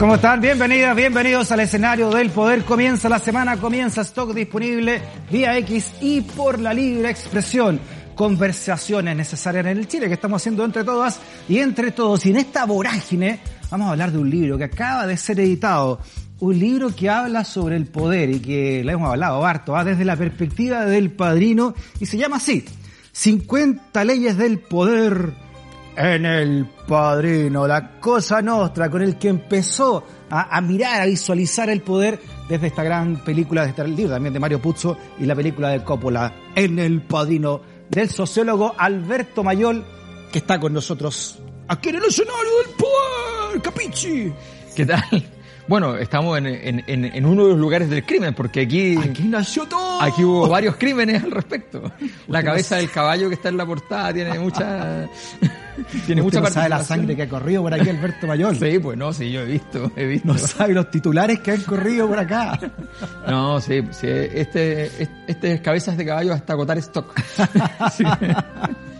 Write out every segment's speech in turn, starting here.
¿Cómo están? Bienvenidas, bienvenidos al escenario del poder. Comienza la semana, comienza stock disponible vía X y por la libre expresión. Conversaciones necesarias en el Chile que estamos haciendo entre todas y entre todos. Y en esta vorágine vamos a hablar de un libro que acaba de ser editado. Un libro que habla sobre el poder y que le hemos hablado harto, ¿ah? desde la perspectiva del padrino y se llama así. 50 leyes del poder en el padrino, la cosa nostra con el que empezó a, mirar, a visualizar el poder desde esta gran película, de este libro también de Mario Puzo y la película de Coppola, en el padrino del sociólogo Alberto Mayol, que está con nosotros aquí en el escenario del poder, Capichi. ¿Qué tal? Bueno, estamos en, en, en, uno de los lugares del crimen, porque aquí... Aquí nació todo. Aquí hubo varios crímenes al respecto. La cabeza del caballo que está en la portada tiene mucha... tiene mucha no sabe la sangre que ha corrido por aquí Alberto Mayol. Sí, pues no, sí, yo he visto, he visto. No sabe los titulares que han corrido por acá. No, sí, sí este, este es cabezas de caballo hasta agotar stock. Sí.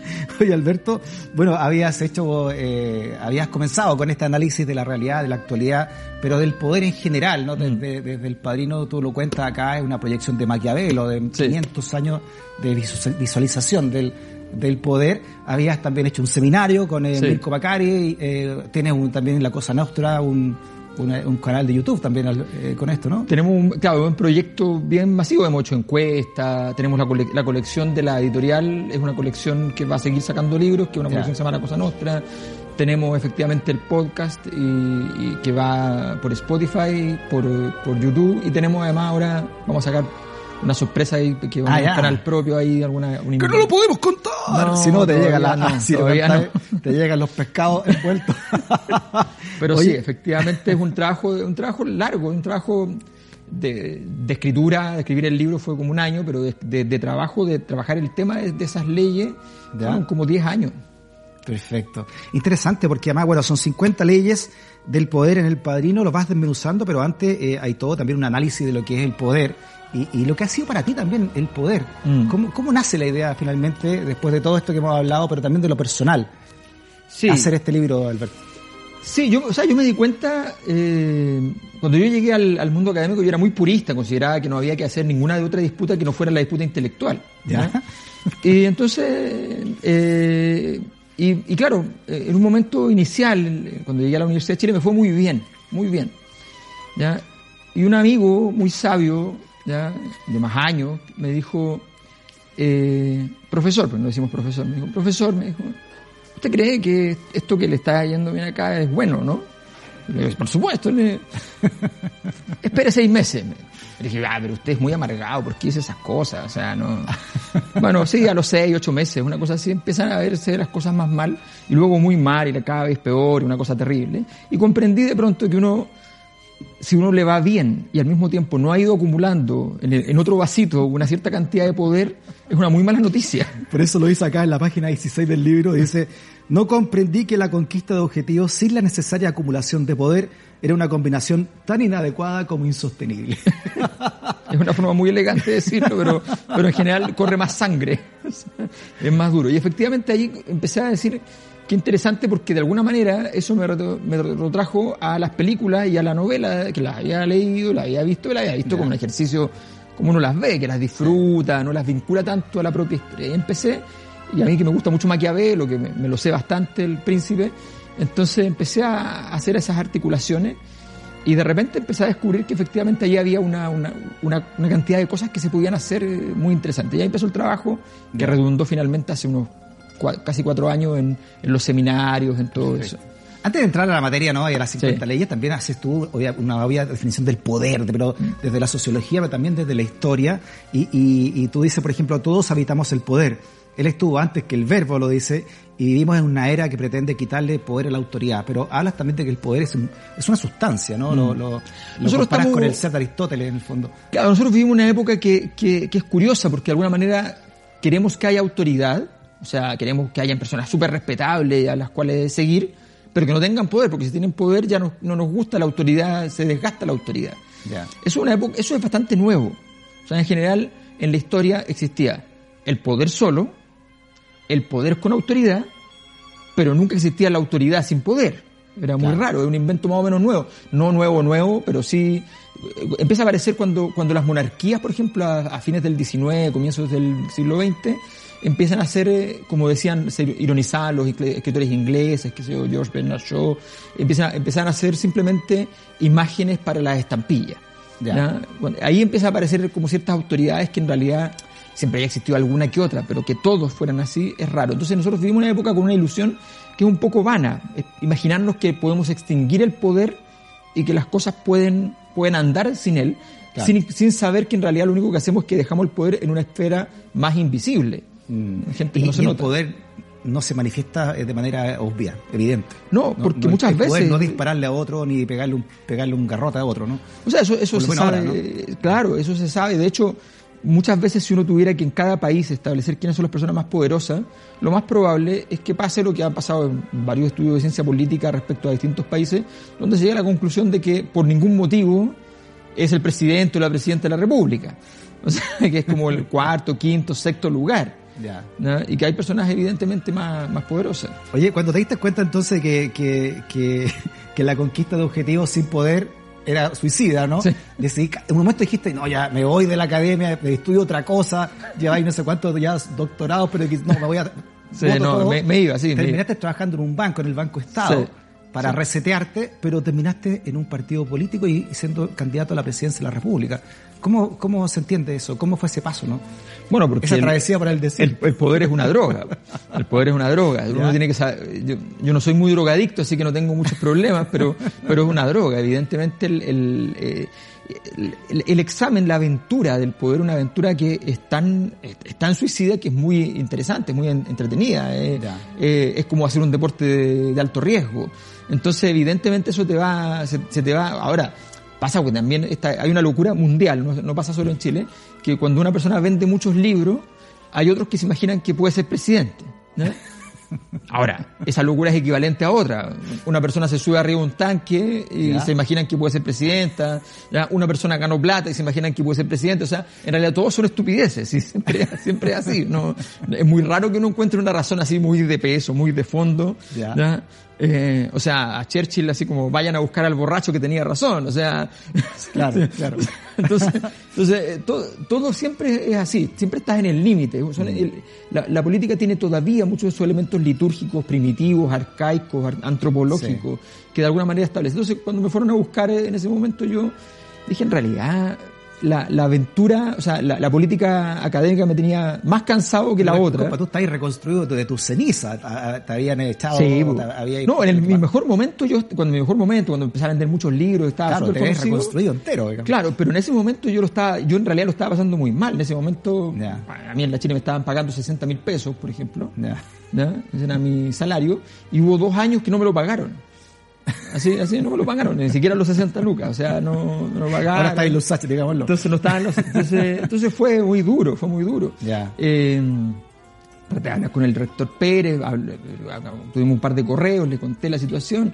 Oye, Alberto, bueno, habías hecho, eh, habías comenzado con este análisis de la realidad, de la actualidad, pero del poder en general, ¿no? Desde, desde el padrino, tú lo cuentas acá, es una proyección de Maquiavelo, de sí. 500 años de visualización del, del poder. Habías también hecho un seminario con eh, sí. Mirko Macari, eh, tienes un, también en La Cosa Nostra un, una, un canal de YouTube también eh, con esto, ¿no? Tenemos un, claro, un proyecto bien masivo, hemos hecho encuestas, tenemos la, cole, la, colección de la editorial, es una colección que va a seguir sacando libros, que es una colección que se llama La Cosa Nostra. Tenemos efectivamente el podcast y, y que va por Spotify, por, por YouTube y tenemos además ahora, vamos a sacar una sorpresa ahí que va ah, a un canal propio ahí alguna que no lo podemos contar. No, si no te llega la no, si todavía no. te llegan los pescados envueltos. Pero Oye. sí efectivamente es un trabajo un trabajo largo un trabajo de, de, escritura de escribir el libro fue como un año pero de, de, de trabajo de trabajar el tema de, esas leyes fueron como 10 años. Perfecto. Interesante porque además, bueno, son 50 leyes del poder en el padrino, lo vas desmenuzando, pero antes eh, hay todo también un análisis de lo que es el poder y, y, lo que ha sido para ti también el poder. Mm. ¿Cómo, ¿Cómo, nace la idea finalmente, después de todo esto que hemos hablado, pero también de lo personal? Sí. Hacer este libro, Alberto. Sí, yo, o sea, yo me di cuenta, eh, cuando yo llegué al, al, mundo académico, yo era muy purista, consideraba que no había que hacer ninguna de otra disputa que no fuera la disputa intelectual. ¿ya? Y entonces, eh, y, y, claro, en un momento inicial, cuando llegué a la Universidad de Chile, me fue muy bien, muy bien. ¿ya? Y un amigo muy sabio, ¿ya? de más años, me dijo, eh, profesor, pero no decimos profesor, me dijo, profesor, me dijo, ¿usted cree que esto que le está yendo bien acá es bueno, no? Le dije, por supuesto, le... espere seis meses. Le dije, ah, pero usted es muy amargado, ¿por qué dice esas cosas? O sea, no... bueno, sí, a los seis, ocho meses, una cosa así, empiezan a verse las cosas más mal, y luego muy mal, y cada vez peor, y una cosa terrible. Y comprendí de pronto que uno si uno le va bien y al mismo tiempo no ha ido acumulando en, el, en, otro vasito una cierta cantidad de poder, es una muy mala noticia. Por eso lo dice acá en la página 16 del libro, dice, no comprendí que la conquista de objetivos sin la necesaria acumulación de poder era una combinación tan inadecuada como insostenible. Es una forma muy elegante de decirlo, pero, pero en general corre más sangre, es más duro. Y efectivamente ahí empecé a decir, Qué interesante porque de alguna manera eso me, me retrotrajo a las películas y a la novela que las había leído, las había visto, las había visto yeah. como un ejercicio como uno las ve, que las disfruta, no las vincula tanto a la propia historia. Y empecé, y a mí que me gusta mucho Maquiavelo, que me, me lo sé bastante, el príncipe, entonces empecé a hacer esas articulaciones y de repente empecé a descubrir que efectivamente allí había una, una, una, una cantidad de cosas que se podían hacer muy interesantes. Y ahí empezó el trabajo que redundó finalmente hace unos casi cuatro años en, en los seminarios, en todo Perfecto. eso. Antes de entrar a la materia, ¿no? Y a las 50 sí. leyes, también haces tú una obvia definición del poder, pero desde la sociología, pero también desde la historia. Y, y, y, tú dices, por ejemplo, todos habitamos el poder. Él estuvo antes que el verbo lo dice, y vivimos en una era que pretende quitarle poder a la autoridad. Pero hablas también de que el poder es, un, es una sustancia, ¿no? Mm. Lo, lo, lo nosotros estamos, con el ser de Aristóteles, en el fondo. Claro, nosotros vivimos una época que, que, que es curiosa, porque de alguna manera queremos que haya autoridad, o sea, queremos que hayan personas súper respetables a las cuales seguir, pero que no tengan poder, porque si tienen poder ya no, no nos gusta la autoridad, se desgasta la autoridad. Yeah. Eso, es una época, eso es bastante nuevo. O sea, en general, en la historia existía el poder solo, el poder con autoridad, pero nunca existía la autoridad sin poder. Era muy raro, es un invento más o menos nuevo. No nuevo, nuevo, pero sí empieza a aparecer cuando, cuando las monarquías, por ejemplo, a, fines del XIX, comienzos del siglo XX, empiezan a ser, eh, como decían, ser ironizados los escritores ingleses, que sé yo, George Bernard Shaw, empiezan, empiezan a hacer simplemente imágenes para las estampillas. ahí empieza a aparecer como ciertas autoridades que en realidad siempre haya existido alguna que otra, pero que todos fueran así es raro. Entonces nosotros vivimos una época con una ilusión que es un poco vana, imaginarnos que podemos extinguir el poder y que las cosas pueden, pueden andar sin él, sin, sin, saber que en realidad lo único que hacemos es que dejamos el poder en una esfera más invisible. Mm. Gente y, no se el poder no se manifiesta de manera obvia, evidente. No, porque muchas veces... no dispararle a otro ni pegarle un, pegarle un garrote a otro, ¿no? O sea, eso, eso se sabe, claro, eso se sabe. De hecho, muchas veces si uno tuviera que en cada país establecer quiénes son las personas más poderosas, lo más probable es que pase lo que ha pasado en varios estudios de ciencia política respecto a distintos países, donde se llega a la conclusión de que por ningún motivo es el presidente o la presidenta de la República. O sea, que es como el cuarto, quinto, sexto lugar. Y que hay personas evidentemente más, más poderosas. Oye, cuando te diste cuenta entonces que, que, que, que la conquista de objetivos sin poder era suicida, ¿no? Sí. en un momento dijiste, no, ya me voy de la academia, me estudio otra cosa, lleváis no sé cuántos ya doctorados, pero no, me voy a... Sí, no, me, iba, sí. Terminaste trabajando en un banco, en el Banco Estado, para resetearte, pero terminaste en un partido político y siendo candidato a la presidencia de la República. ¿Cómo, ¿Cómo se entiende eso? ¿Cómo fue ese paso, no? Bueno, porque esa travesía para el desierto. El, poder es una droga. El poder es una droga. Uno tiene que saber, yo, no soy muy drogadicto, así que no tengo muchos problemas, pero, pero es una droga. Evidentemente el, eh, el, el, examen, la aventura del poder, una aventura que es tan, es tan suicida que es muy interesante, muy entretenida. Eh, eh, es como hacer un deporte de, alto riesgo. Entonces, evidentemente eso te va, se te va, ahora, Pasa que también está, hay una locura mundial, no, pasa solo en Chile, que cuando una persona vende muchos libros, hay otros que se imaginan que puede ser presidente. Ahora, esa locura es equivalente a otra. Una persona se sube arriba de un tanque y se imaginan que puede ser presidenta. Una persona ganó plata y se imaginan que puede ser presidente. O sea, en realidad todos son estupideces. Siempre, siempre es así. No, es muy raro que uno encuentre una razón así muy de peso, muy de fondo. ¿ya? Eh, o sea, a Churchill así como vayan a buscar al borracho que tenía razón, o sea, claro, claro. entonces, entonces eh, todo, todo, siempre es así, siempre estás en el límite. La, la, política tiene todavía muchos de esos elementos litúrgicos, primitivos, arcaicos, antropológicos, que de alguna manera establecen. Entonces, cuando me fueron a buscar en ese momento, yo dije, en realidad, la, la aventura, o sea, la, la, política académica me tenía más cansado que la, otra. tú estás reconstruido de tus cenizas, te habían echado. Sí, no, en mi mejor momento, yo, cuando en mi mejor momento, cuando empecé a vender muchos libros, estaba claro, te reconstruido entero. Claro, pero en ese momento yo lo estaba, yo en realidad lo estaba pasando muy mal. En ese momento, a mí en la Chile me estaban pagando 60 mil pesos, por ejemplo. Ese era mi salario. Y hubo dos años que no me lo pagaron. Así, así no me lo pagaron, ni siquiera los 60 lucas, o sea, no, no lo pagaron. Ahora está en los Sachi, digámoslo. Entonces no estaban los, entonces, entonces fue muy duro, fue muy duro. Ya. Eh, con el rector Pérez, tuvimos un par de correos, le conté la situación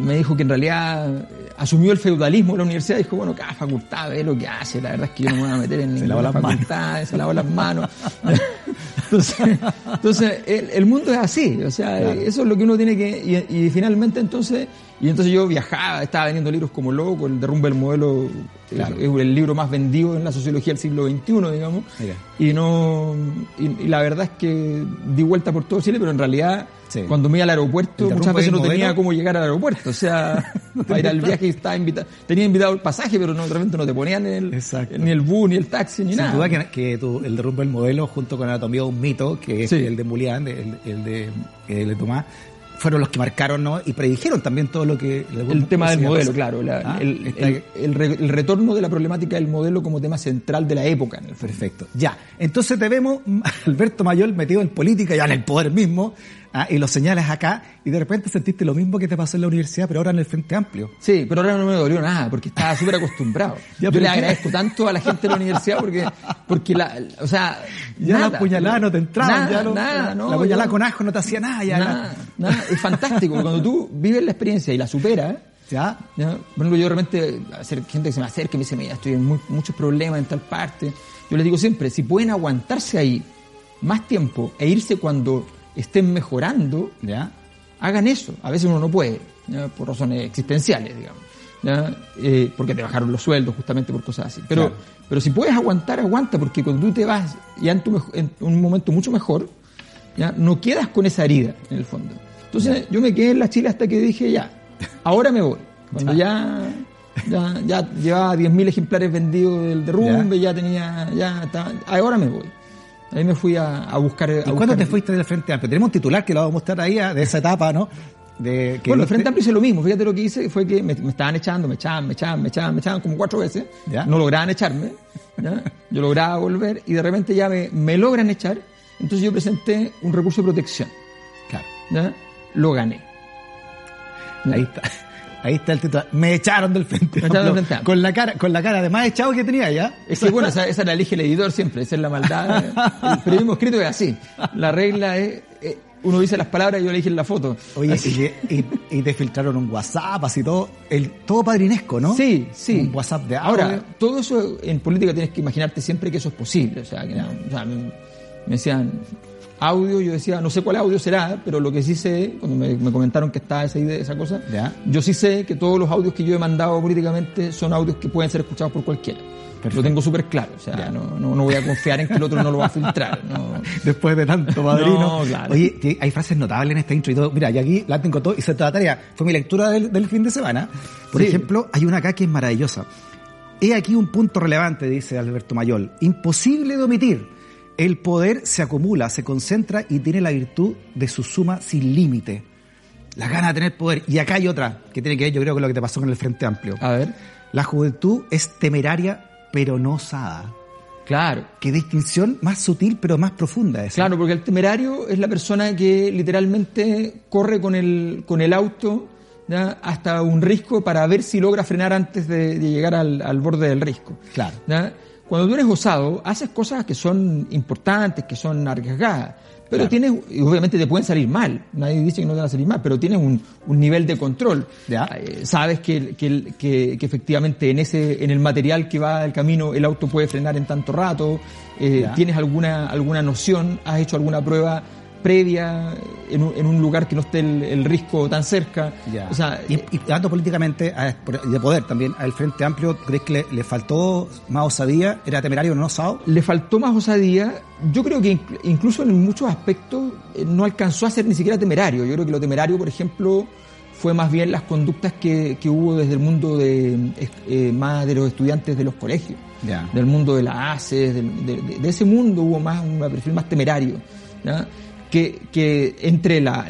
me dijo que en realidad asumió el feudalismo de la universidad y dijo, bueno, cada facultad ve lo que hace, la verdad es que yo no me voy a meter en ninguna facultad, se lava las manos. entonces, entonces el, mundo es así, o sea, eso es lo que uno tiene que, y, finalmente entonces, y entonces yo viajaba, estaba vendiendo libros como loco, el derrumbe del modelo es el libro más vendido en la sociología del siglo XXI, digamos, y no, y la verdad es que di vuelta por todo Chile, pero en realidad cuando me iba al aeropuerto, muchas veces no tenía cómo llegar al aeropuerto. O sea, para ir al viaje estaba invitado, tenía invitado el pasaje, pero no, realmente no te ponían el, ni el bus, ni el taxi, ni nada. Sin duda que, que el derrumbe del modelo, junto con Anatomía de un mito, que es el de Mulián, el, el, de, el de Tomás, fueron los que marcaron ¿no? y predijeron también todo lo que... El tema del modelo, claro. Ah, el, el, retorno de la problemática del modelo como tema central de la época. En Perfecto. Ya. Entonces te vemos, Alberto Mayor, metido en política, ya en el poder mismo, ¿ah? y lo señalas acá, y de repente sentiste lo mismo que te pasó en la universidad, pero ahora en el Frente Amplio. Sí, pero ahora no me dolió nada, porque estaba súper acostumbrado. Yo le agradezco tanto a la gente de la universidad porque, porque la, o sea, ya la puñalada no te entraba, ya nada, no, la puñalada con ajo no te hacía nada, ya. Nada, nada. Es fantástico, cuando tú vives la experiencia y la superas, ¿Ya? ¿ya? Por ejemplo, yo de repente, hacer gente que se me acerca y me dice, mira, estoy en muchos problemas en tal parte. Yo les digo siempre, si pueden aguantarse ahí más tiempo e irse cuando estén mejorando, ¿Ya? hagan eso. A veces uno no puede, por razones existenciales, digamos. Eh, porque te bajaron los sueldos justamente por cosas así. Pero, pero si puedes aguantar, aguanta, porque cuando tú te vas ya en, en un momento mucho mejor, ¿ya? no quedas con esa herida en el fondo. Entonces yo me quedé en la Chile hasta que dije, ya, ahora me voy. Cuando ya, ya, ya llevaba 10.000 ejemplares vendidos del derrumbe, ya, tenía, ya estaba, ahora me voy. Ahí me fui a, a buscar. ¿Y cuándo te fuiste del Frente Amplio? Tenemos un titular que lo vamos a mostrar ahí de esa etapa, ¿no? De que bueno, el Frente Amplio hizo lo mismo. Fíjate lo que hice fue que me, estaban echando, me echaban, me echaban, me echaban, me echaban como cuatro veces. No lograban echarme. Yo lograba volver y de repente ya me, me, logran echar. Entonces yo presenté un recurso de protección. Claro. Lo gané. Ahí está. Ahí está el titular. Me echaron del frente. Me echaron del frente. Con la cara, con la cara de más echado que tenía ya. Es que bueno, esa, esa la elige el editor siempre, esa es la maldad. el periodismo escrito es así. La regla es, eh, uno dice las palabras y yo le dije la foto. Oye, y, y, te filtraron un WhatsApp, así todo, el, todo padrinesco, ¿no? Sí, sí. Un WhatsApp de Ahora, todo eso en política tienes que imaginarte siempre que eso es posible. O sea, que, o sea me, decían, audio, yo decía, no sé cuál audio será, pero lo que sí sé, cuando me, comentaron que estaba esa idea, esa cosa, yo sí sé que todos los audios que yo he mandado políticamente son audios que pueden ser escuchados por cualquiera. Lo tengo súper claro, o sea, no, no, voy a confiar en que el otro no lo va a filtrar. Después de tanto padrino. Oye, hay frases notables en esta intro y todo. Mira, y aquí la tengo todo, hice toda la tarea. Fue mi lectura del, fin de semana. Por ejemplo, hay una acá que es maravillosa. He aquí un punto relevante, dice Alberto Mayol. Imposible de omitir el poder se acumula, se concentra y tiene la virtud de su suma sin límite. La gana de tener poder. Y acá hay otra que tiene que ver, yo creo, con lo que te pasó con el Frente Amplio. A ver. La juventud es temeraria, pero no osada. Claro. Qué distinción más sutil, pero más profunda esa. Claro, porque el temerario es la persona que literalmente corre con el, con el auto hasta un risco para ver si logra frenar antes de, llegar al, al, borde del risco. Claro. Cuando tú eres osado, haces cosas que son importantes, que son arriesgadas, pero tienes, y obviamente te pueden salir mal, nadie dice que no te van a salir mal, pero tienes un, un nivel de control. Eh, sabes que, que, que, efectivamente en ese, en el material que va al camino el auto puede frenar en tanto rato, eh, tienes alguna, alguna noción, has hecho alguna prueba previa en un, en un lugar que no esté el, riesgo tan cerca. O sea, y, y hablando políticamente de poder también, al Frente Amplio, ¿crees que le, faltó más osadía? ¿Era temerario o no osado? Le faltó más osadía. Yo creo que incluso en muchos aspectos eh, no alcanzó a ser ni siquiera temerario. Yo creo que lo temerario, por ejemplo, fue más bien las conductas que, que hubo desde el mundo de eh, más de los estudiantes de los colegios, del mundo de la ACE, de, de, ese mundo hubo más un perfil más temerario. ¿ya? Que, que entre la...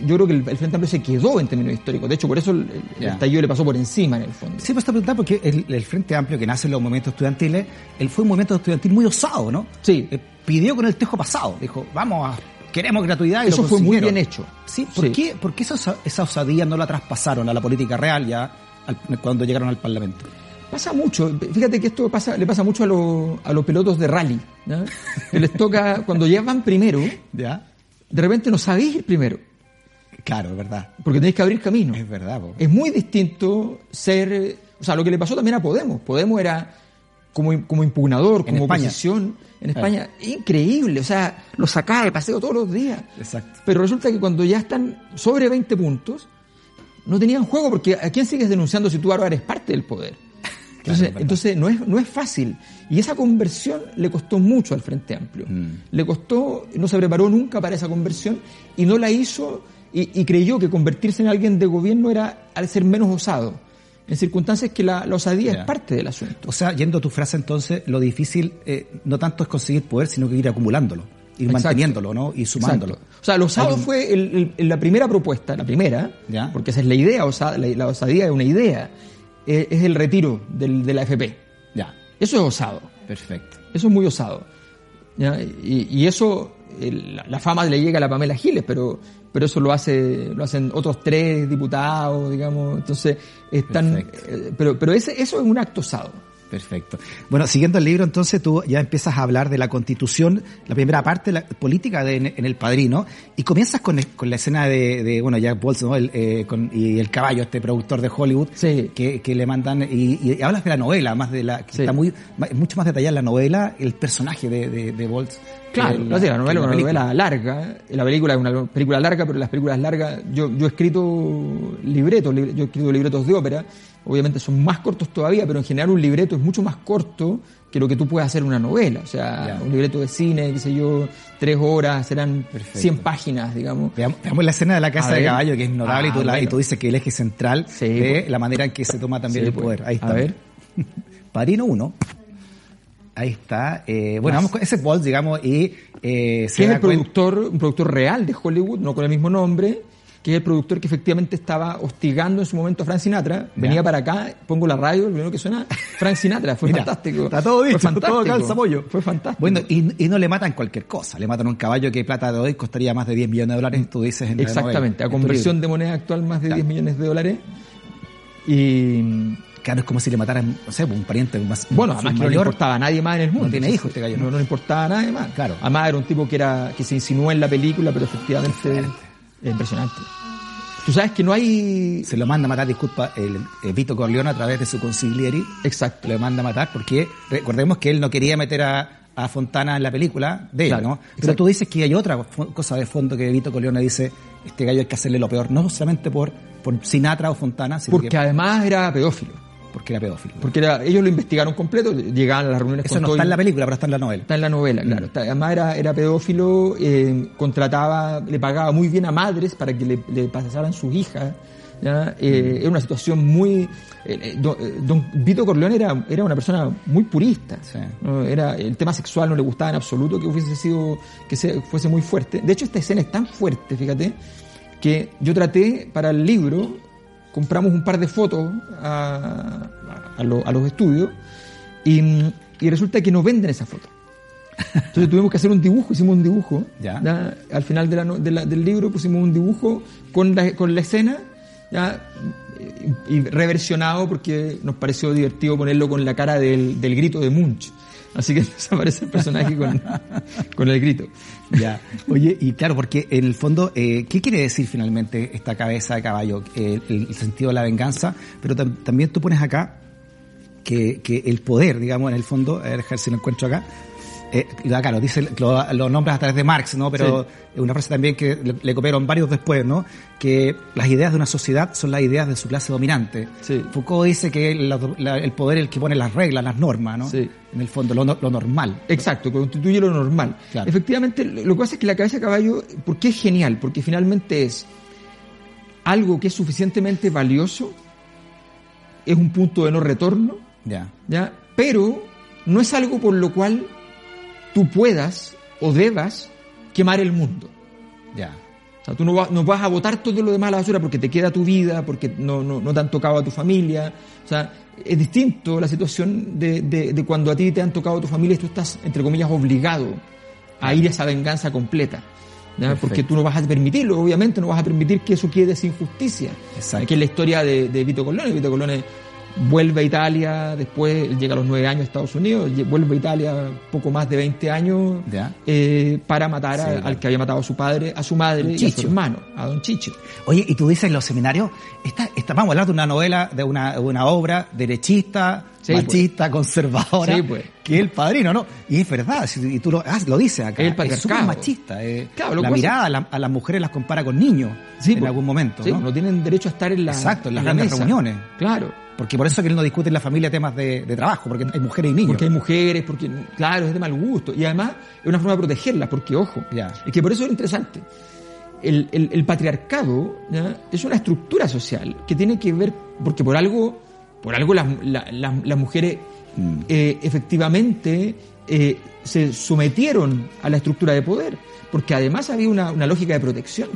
Yo creo que el, Frente Amplio se quedó en términos históricos. De hecho, por eso el, estallido le pasó por encima, en el fondo. Sí, pues está preguntando porque el, Frente Amplio, que nace en los movimientos estudiantiles, él fue un movimiento estudiantil muy osado, ¿no? Sí. Eh, pidió con el tejo pasado. Dijo, vamos a queremos gratuidad. Y Eso fue muy bien hecho. Sí, ¿por qué, por qué esa, esa, osadía no la traspasaron a la política real ya cuando llegaron al Parlamento? Pasa mucho, fíjate que esto pasa, le pasa mucho a, los a los pilotos de rally, les toca, cuando ya van primero, ¿Ya? De repente no sabéis ir primero. Claro, es verdad. Porque tenéis que abrir camino. Es verdad. Es muy distinto ser... O sea, lo que le pasó también a Podemos. Podemos era como, como impugnador, como oposición en España. Increíble. O sea, lo sacaba de paseo todos los días. Exacto. Pero resulta que cuando ya están sobre 20 puntos, no tenían juego porque ¿a quién sigues denunciando si tú ahora eres parte del poder? Entonces, entonces no, es, no es fácil. Y esa conversión le costó mucho al Frente Amplio. Mm. Le costó, no se preparó nunca para esa conversión y no la hizo y, creyó que convertirse en alguien de gobierno era al ser menos osado. En circunstancias que la, osadía es parte del asunto. O sea, yendo a tu frase entonces, lo difícil eh, no tanto es conseguir poder, sino que ir acumulándolo, ir manteniéndolo, ¿no? Y sumándolo. O sea, lo osado fue la primera propuesta, la primera, porque esa es la idea, la osadía es una idea es el retiro del, de la FP. Ya. Eso es osado. Perfecto. Eso es muy osado. ¿ya? Y, eso, la, fama le llega a la Pamela Giles, pero, pero eso lo hace lo hacen otros tres diputados, digamos. Entonces, están. Eh, pero, pero ese, eso es un acto osado. Perfecto. Bueno, siguiendo el libro, entonces tú ya empiezas a hablar de la constitución, la primera parte, la política de, en, El Padrino, y comienzas con, con la escena de, de bueno, Jack Bolson, ¿no? El, eh, con, y el caballo, este productor de Hollywood, Sí. que, que le mandan, y, y hablas de la novela, más de la, que Sí. está muy, mucho más detallada la novela, el personaje de, de, de Boltz. Claro, que no sé, la novela es una película. novela larga, eh, la película es una película larga, pero las películas largas, yo, yo he escrito libretos, lib- yo he escrito libretos de ópera, obviamente son más cortos todavía, pero en general un libreto es mucho más corto que lo que tú puedes hacer en una novela, o sea, Ya. un libreto de cine, qué sé yo, tres horas, serán Perfecto. 100 páginas, digamos. Veamos, veamos la escena de la casa A de ver. caballo, que es notable, Ah, y, tú la- y bueno. tú dices que el eje central Sí, de pues. la manera en que se toma también Sí, el pues. poder. Ahí A está. ver. Padrino 1. Ahí está. Eh, bueno, vamos con ese Boltz, digamos, y eh, se es el productor, un productor real de Hollywood, no con el mismo nombre, que es el productor que efectivamente estaba hostigando en su momento a Frank Sinatra. Venía para acá, pongo la radio, lo primero que suena, Frank Sinatra, fue Mira, fantástico. Está todo Fue dicho, fantástico. todo calza pollo. Fue fantástico. Bueno, y, y no le matan cualquier cosa. Le matan un caballo que plata de hoy costaría más de 10 millones de dólares, tú dices en Exactamente, a conversión de moneda actual más de Claro. 10 millones de dólares. Y Claro, es como si le mataran, no sé, un pariente más. bueno, además que no le importaba a nadie más en el mundo. No tiene hijos este gallo, ¿no? No, no le importaba a nadie más. Claro. Además era un tipo que era que se insinuó en la película, pero efectivamente es impresionante. Tú sabes que no hay Se lo manda a matar, disculpa, el, eh, Vito Corleone a través de su consiglieri. exacto. Lo manda a matar porque recordemos que él no quería meter a, a Fontana en la película de él, Claro, ¿no? Pero exacto. tú dices que hay otra cosa de fondo que Vito Corleone dice, este gallo hay que hacerle lo peor, no solamente por, por Sinatra o Fontana, sino Porque que además era pedófilo. Porque era pedófilo. Porque era- ellos lo investigaron completo, llegaban a las reuniones Eso con no todo está en la película, pero está en la novela. Está en la novela, claro. Está- además era, era pedófilo, eh, contrataba, le pagaba muy bien a madres para que le, le pasaran sus hijas. ¿ya? Eh, Era una situación muy... eh, don, don Vito Corleone era, era una persona muy purista. Sí. ¿no? Era, el tema sexual no le gustaba en absoluto que hubiese sido, que se- fuese muy fuerte. De hecho, esta escena es tan fuerte, fíjate, que yo traté para el libro, compramos un par de fotos a, a, lo- a los estudios y, y resulta que no venden esa foto. Entonces tuvimos que hacer un dibujo, hicimos un dibujo. Ya. ¿ya? Al final de la no- de la- del libro pusimos un dibujo con la, con la escena y reversionado porque nos pareció divertido ponerlo con la cara del, del grito de Munch. Así que desaparece el personaje con, el grito. Ya. Oye, y claro, porque en el fondo, eh, ¿qué quiere decir finalmente esta cabeza de caballo? Eh, el, el sentido de la venganza, pero tam- también tú pones acá que, que el poder, digamos, en el fondo, a ver si lo encuentro acá, eh, lo dice, lo, lo nombras a través de Marx, ¿no? Pero Sí. es una frase también que le, le copiaron varios después, ¿no? Que las ideas de una sociedad son las ideas de su clase dominante. Sí. Foucault dice que la- la- el poder es el que pone las reglas, las normas, ¿no? Sí. En el fondo, lo, lo normal. Exacto, constituye lo normal. Claro. Efectivamente, lo que pasa es que la cabeza de caballo, ¿por qué es genial? Porque finalmente es algo que es suficientemente valioso, es un punto de no retorno, Ya. ¿ya? Pero no es algo por lo cual tú puedas o debas quemar el mundo. Ya. O sea, tú no, vas- no vas a botar todo lo demás a la basura porque te queda tu vida, porque no, no, no te han tocado a tu familia. O sea, es distinto la situación de, de, de cuando a ti te han tocado a tu familia y tú estás, entre comillas, obligado a ir a esa venganza completa. Porque tú no vas a permitirlo, obviamente, no vas a permitir que eso quede sin justicia. Exacto. Que es la historia de, de Vito Corleone. Vito Corleone vuelve a Italia, después él llega a los nueve años a Estados Unidos, vuelve a Italia poco más de 20 años eh, para matar Sí, al que había matado a su padre, a su madre y a su hermano, a don Chicho. Oye, y tú dices en los seminarios, esta, esta, vamos a hablar de una novela, de una, una obra derechista, Sí, machista, conservadora, Sí, pues. que es el padrino, ¿no? Y es verdad, si- y tú lo, ah, lo dices acá, El es súper machista. eh. Claro, la mirada a, la- a las mujeres las compara con niños en pues. algún momento, ¿no? no tienen derecho a estar en la Exacto, en las la grandes reuniones. Claro. Porque por eso que él no discute en la familia temas de, de trabajo, porque hay mujeres y niños. Porque hay mujeres, porque, claro, es de mal gusto. Y además es una forma de protegerlas, porque, ojo, Ya. es que por eso es interesante. El, el- el patriarcado ¿ya? es una estructura social que tiene que ver, porque por algo, por algo las, la- la- las mujeres Mm. eh, efectivamente eh, se sometieron a la estructura de poder, porque además había una, una lógica de protección.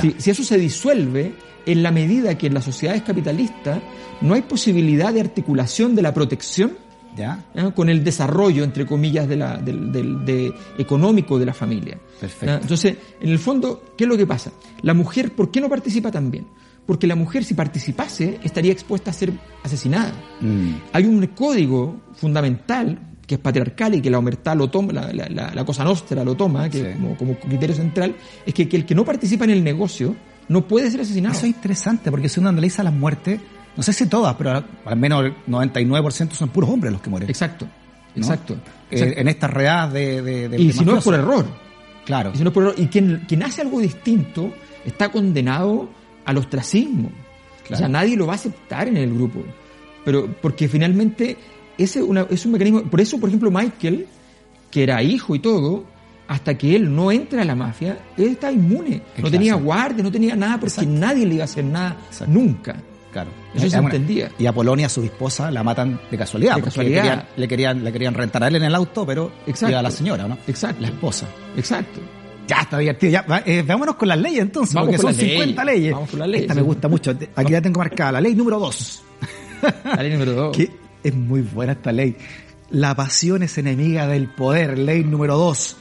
Si, si eso se disuelve en la medida que en las sociedades capitalistas no hay posibilidad de articulación de la protección ¿Ya? ¿ya? con el desarrollo, entre comillas, de la, del, del- de- económico de la familia. Entonces, en el fondo, ¿qué es lo que pasa? La mujer, ¿por qué no participa tan bien? porque la mujer si participase estaría expuesta a ser asesinada. Mm. Hay un código fundamental que es patriarcal y que la omertad lo toma, la, la, cosa nostra lo toma, que Sí. como, como criterio central, es que, que el que no participa en el negocio no puede ser asesinado. Eso es interesante, porque si uno analiza las muertes, no sé si todas, pero al menos el 99% son puros hombres los que mueren. Exacto, ¿no? exacto. Eh, exacto. en estas redadas de, de, de- y de si no es por error. Claro. Y, si no es por error. y quien, quien hace algo distinto está condenado al ostracismo. Claro. O sea, nadie lo va a aceptar en el grupo. Pero porque finalmente ese es una- es un mecanismo. Por eso, por ejemplo, Michael, que era hijo y todo, hasta que él no entra a la mafia, él está inmune. No tenía guardia, no tenía nada, porque Exacto. nadie le iba a hacer nada Exacto. nunca. Claro. Eso Eh, se bueno, entendía. Y a Polonia, su esposa, la matan de casualidad. De porque casualidad. querían- le, querían, le querían rentar a él en el auto, pero Exacto. a la señora, ¿no? Exacto. La esposa. Exacto. Ya está divertido. Ya, eh, vámonos con las leyes entonces, Vamos porque son las 50 leyes. Vamos con las leyes, Esta me gusta mucho. Aquí la tengo marcada. La ley número 2. La ley número dos. Que es muy buena esta ley. La pasión es enemiga del poder. Ley número 2.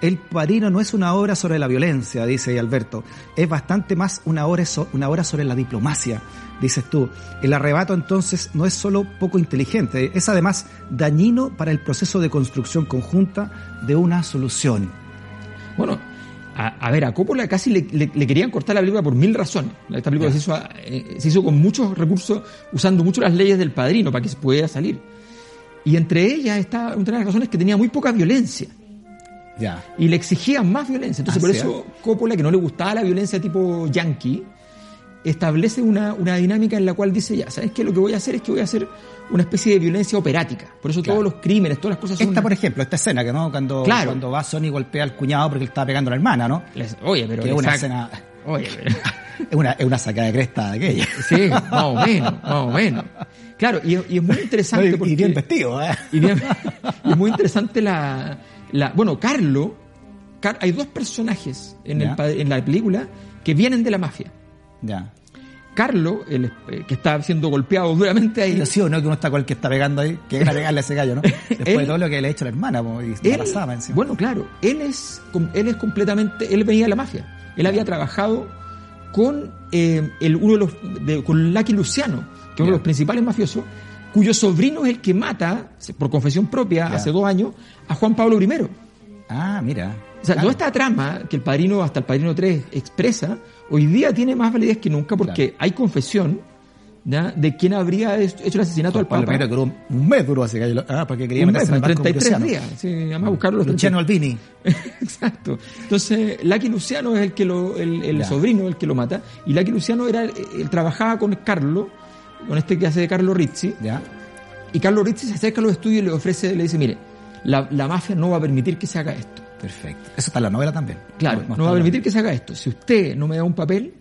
El Padrino no es una obra sobre la violencia, dice Alberto. Es bastante más una obra, una obra sobre la diplomacia, dices tú. El arrebato entonces no es solo poco inteligente, es además dañino para el proceso de construcción conjunta de una solución. Bueno, a, a ver, a Coppola casi le, le- le querían cortar la película por mil razones. Esta película se hizo, eh, se hizo con muchos recursos, usando mucho las leyes del padrino para que se pudiera salir. Y entre ellas está una de las razones que tenía muy poca violencia. Ya. Y le exigían más violencia. Entonces, Ah, por sí, eso Coppola, que no le gustaba la violencia tipo yankee, establece una, una dinámica en la cual dice, ya, ¿sabes qué? Lo que voy a hacer es que voy a hacer una especie de violencia operática. Por eso Claro. todos los crímenes, todas las cosas son... Esta, por ejemplo, esta escena que no cuando, Claro. cuando va Sony y golpea al cuñado porque le estaba pegando a la hermana, ¿no? Les- Oye, pero... Que es una escena, Oye, pero... es una, es una sacada de cresta de aquella. Sí, más o menos, más o menos. Claro, y, y es muy interesante Y porque... bien vestido, ¿eh? y bien- y es muy interesante la... la bueno, Carlo... Car- hay dos personajes en, el en la película que vienen de la mafia. Ya. Carlo, el, eh, que está siendo golpeado duramente ahí... Pero sí o no que uno está con el que está pegando ahí, que viene a pegarle a ese gallo, ¿no? Después Él- de todo lo que le ha hecho la hermana, po, y Él- la pasaba encima. bueno, claro, él es, él es completamente, él venía de la mafia. Él había trabajado con eh, el, uno de los, de- con Lucky Luciano, que es uno de los principales mafiosos, cuyo sobrino es el que mata, por confesión propia, Ya. hace dos años, a Juan Pablo I. Ah, mira. O sea, Claro. toda esta trama que el padrino, hasta el padrino 3 expresa, hoy día tiene más validez que nunca porque Claro. hay confesión ¿ya? de quién habría hecho el asesinato al Papa. Que duró un mes duró gallo. Ah, porque quería Un mes, en el barco 33 Luciano. días. Sí, además buscarlo los Luciano Albini. Exacto. Entonces, Lucky Luciano es el que lo, el, sobrino el que lo mata. Y Lucky Luciano era, él trabajaba con Carlo, con este que hace de Carlo Rizzi. Ya. Y Carlo Rizzi se acerca a los estudios y le ofrece, le dice, mire, la, la mafia no va a permitir que se haga esto. Perfecto. Eso está en la novela también. Claro, No- va a permitir que se haga esto. Si usted no me da un papel,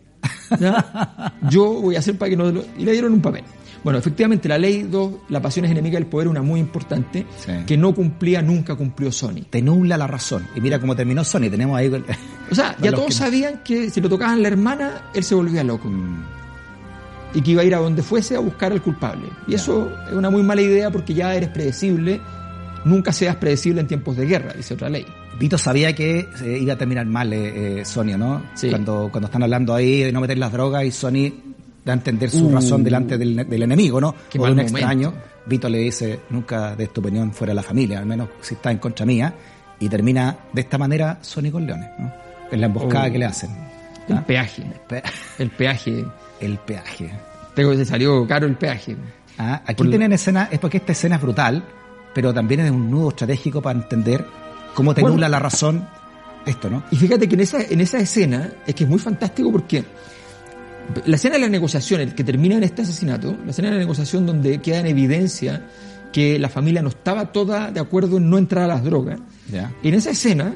¿ya? yo voy a hacer para que no... lo- Y le dieron un papel. Bueno, efectivamente, la ley 2, la pasión es enemiga del poder, una muy importante, Sí. que no cumplía, nunca cumplió Sony. Te nubla la razón. Y mira cómo terminó Sony. Tenemos ahí. el- O sea, ya todos que sabían que si lo tocaban la hermana, él se volvía loco. Mm, Y que iba a ir a donde fuese a buscar al culpable. Y eso es una muy mala idea porque ya eres predecible. Nunca seas predecible en tiempos de guerra, dice otra ley. Vito sabía que eh, iba a terminar mal eh, eh, Sonia, ¿no? Sí. Cuando, cuando están hablando ahí de no meter las drogas y Sony da a entender su Uh. razón delante del, del enemigo, ¿no? Qué o de un momento. extraño. Vito le dice, nunca des tu opinión fuera de la familia, al menos si está en contra mía. Y termina de esta manera Sony con Leones, ¿no? En la emboscada Oh. que le hacen. El ¿Ah? peaje. Pe- El peaje. El peaje. Tengo que se salió caro el peaje. Ah, aquí Por- tienen escena, es porque esta escena es brutal, pero también es un nudo estratégico para entender cómo te Bueno. nubla la razón esto, ¿no? Y fíjate que en esa, en esa escena es que es muy fantástico porque la escena de la negociación, el que termina en este asesinato, la escena de la negociación donde queda en evidencia que la familia no estaba toda de acuerdo en no entrar a las drogas, Ya. en esa escena,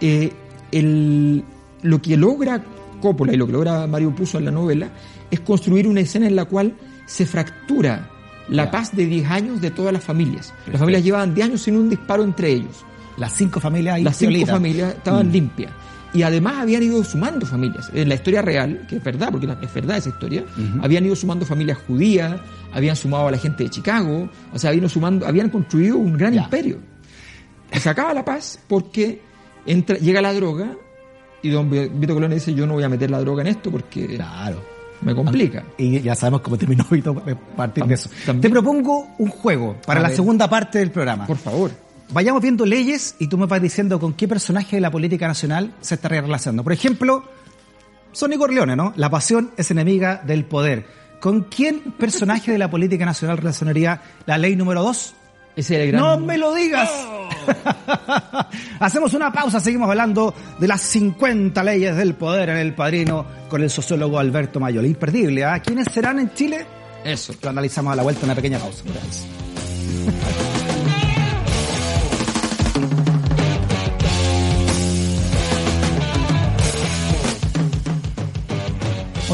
eh, el- lo que logra Coppola y lo que logra Mario Puzo en la novela es construir una escena en la cual se fractura la paz de 10 años de todas las familias. Las familias llevaban 10 años sin un disparo entre ellos. Las cinco familias ahí Las cinco piolitas. familias estaban Mm. limpias. Y además habían ido sumando familias. En la historia real, que es verdad, porque es verdad esa historia, habían ido sumando familias judías, habían sumado a la gente de Chicago, o sea, habían, ido sumando, habían construido un gran Ya. imperio. Se acaba la paz porque entra, llega la droga y don Vito Colón dice, yo no voy a meter la droga en esto porque Claro. me complica. Y ya sabemos cómo terminó Vito a partir de eso. también. Te propongo un juego para A la ver. segunda parte del programa. Por favor. Vayamos viendo leyes y tú me vas diciendo con qué personaje de la política nacional se está relacionando. Por ejemplo, Sonny Corleone, ¿no? La pasión es enemiga del poder. ¿Con quién personaje de la política nacional relacionaría la ley número dos? Ese es el gran... ¡No me lo digas! Hacemos una pausa, seguimos hablando de las 50 leyes del poder en el padrino con el sociólogo Alberto Mayol. Imperdible, ¿ah? ¿Quiénes serán en Chile? Eso. Lo analizamos a la vuelta, una pequeña pausa. Gracias.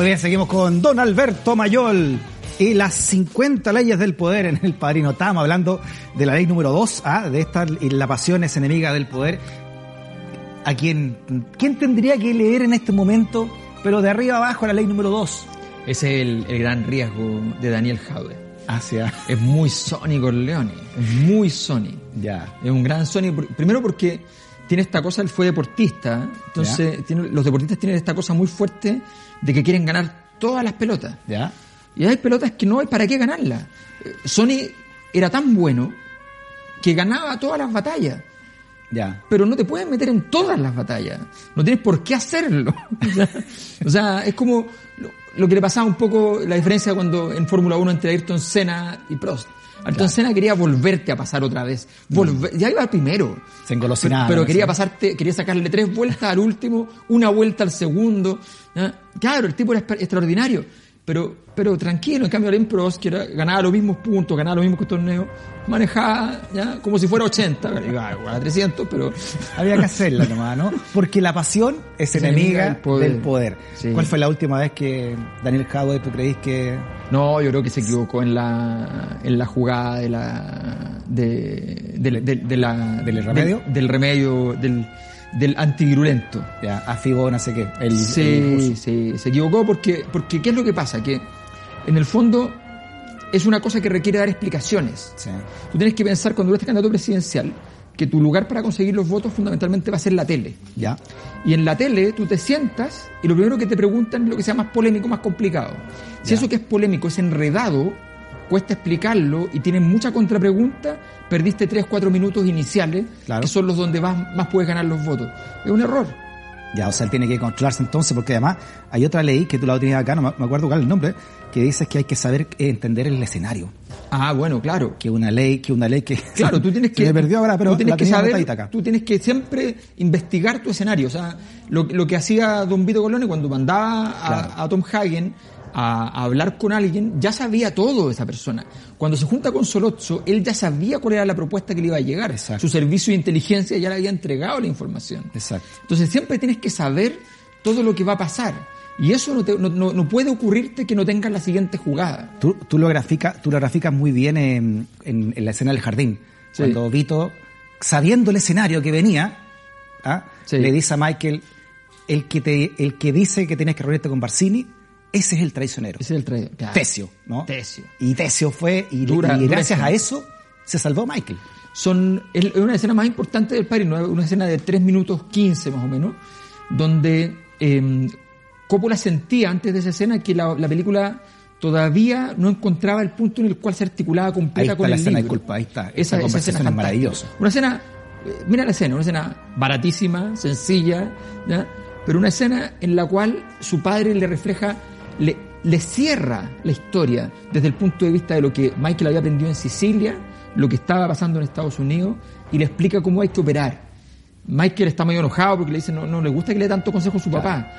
Muy bien, seguimos con Don Alberto Mayol y las 50 leyes del poder en el padrino. Estábamos hablando de la ley número 2, ¿ah? de esta, y la pasión es enemiga del poder. ¿A quién, quién tendría que leer en este momento, pero de arriba abajo, la ley número 2? Ese es el, el gran riesgo de Daniel Jaude. Hacia. Es muy Sony Corleone. Es muy Sony. Ya. Es un gran Sony. Primero porque tiene esta cosa, él fue deportista. Entonces, tiene- los deportistas tienen esta cosa muy fuerte de que quieren ganar todas las pelotas. ¿Ya? Y hay pelotas que no hay para qué ganarlas. Sony era tan bueno que ganaba todas las batallas. Ya. Pero no te puedes meter en todas las batallas. No tienes por qué hacerlo. o, sea, o sea, es como lo, lo que le pasaba un poco la diferencia cuando en Fórmula 1 entre Ayrton Senna y Prost. Ayrton Senna quería volverte a pasar otra vez. Volver- Ya iba primero. Se engolosinaba, Pero, pero quería pasarte, quería sacarle tres vueltas al último, una vuelta al segundo. Claro, el tipo era extraordinario. Pero, pero tranquilo, en cambio Alain Prost, que era- ganaba los mismos puntos, ganaba los mismos torneos, manejaba ya como si fuera 80, iba igual a 300, pero Había que hacerla nomás, ¿no? Porque la pasión es Es enemiga enemiga del poder. del poder. Sí. ¿Cuál fue la última vez que Daniel Jadwe, tú creís que... No, yo creo que se equivocó en la, en la jugada de la, de, del- del- de la, ¿Del remedio? Del remedio, del, del antivirulento. Ya, afibó, no sé qué. El, Sí, sí, se equivocó porque, porque ¿qué es lo que pasa? Que en el fondo es una cosa que requiere dar explicaciones. Sí. Tú tienes que pensar cuando eres candidato presidencial que tu lugar para conseguir los votos fundamentalmente va a ser la tele. Ya. Y en la tele tú te sientas y lo primero que te preguntan es lo que sea más polémico, más complicado. Si Ya. eso que es polémico es enredado, cuesta explicarlo y tienes mucha contrapregunta, perdiste 3, 4 minutos iniciales, Claro. que son los donde más, más puedes ganar los votos. Es un error. Ya, o sea, él tiene que controlarse entonces, porque además hay otra ley que tú la tenías acá, no me acuerdo cuál es el nombre, que dice que hay que saber entender el escenario. Ah, bueno, claro. Que una ley, que una ley que... Claro, tú tienes Se que. me perdió ahora, pero tú tienes que saber. acá. Tú tienes que siempre investigar tu escenario. O sea, lo, lo que hacía Don Vito Colone cuando mandaba a, Claro. a Tom Hagen a, a hablar con alguien, ya sabía todo de esa persona. Cuando se junta con Solozzo, él ya sabía cuál era la propuesta que le iba a llegar. Exacto. Su servicio de inteligencia ya le había entregado la información. Exacto. Entonces siempre tienes que saber todo lo que va a pasar. Y eso no, te- no, no- no puede ocurrirte que no tengas la siguiente jugada. Tú, tú lo graficas, tú lo graficas muy bien en, en- en la escena del jardín. Sí. Cuando Vito, sabiendo el escenario que venía, ¿ah? Sí. le dice a Michael, el que te, el que dice que tienes que reunirte con Barcini, ese es el traicionero. Ese es el traidor. Claro. Tesio, ¿no? Tesio. Y Tesio fue, y, Dura- y gracias a eso se salvó Michael. son es una escena más importante del Padrino, una escena de 3 minutos 15 más o menos, donde eh, Coppola sentía antes de esa escena que la, la película todavía no encontraba el punto en el cual se articulaba Ahí completa está con la el escena, libro. disculpa, ahí está. Esa, Esa escena es maravillosa. Una escena, mira la escena, una escena baratísima, sencilla, ¿ya? pero una escena en la cual su padre le refleja, le, le cierra la historia desde el punto de vista de lo que Michael había aprendido en Sicilia, lo que estaba pasando en Estados Unidos, y le explica cómo hay que operar. Michael está medio enojado porque le dice no, no le gusta que le dé tanto consejo a su papá,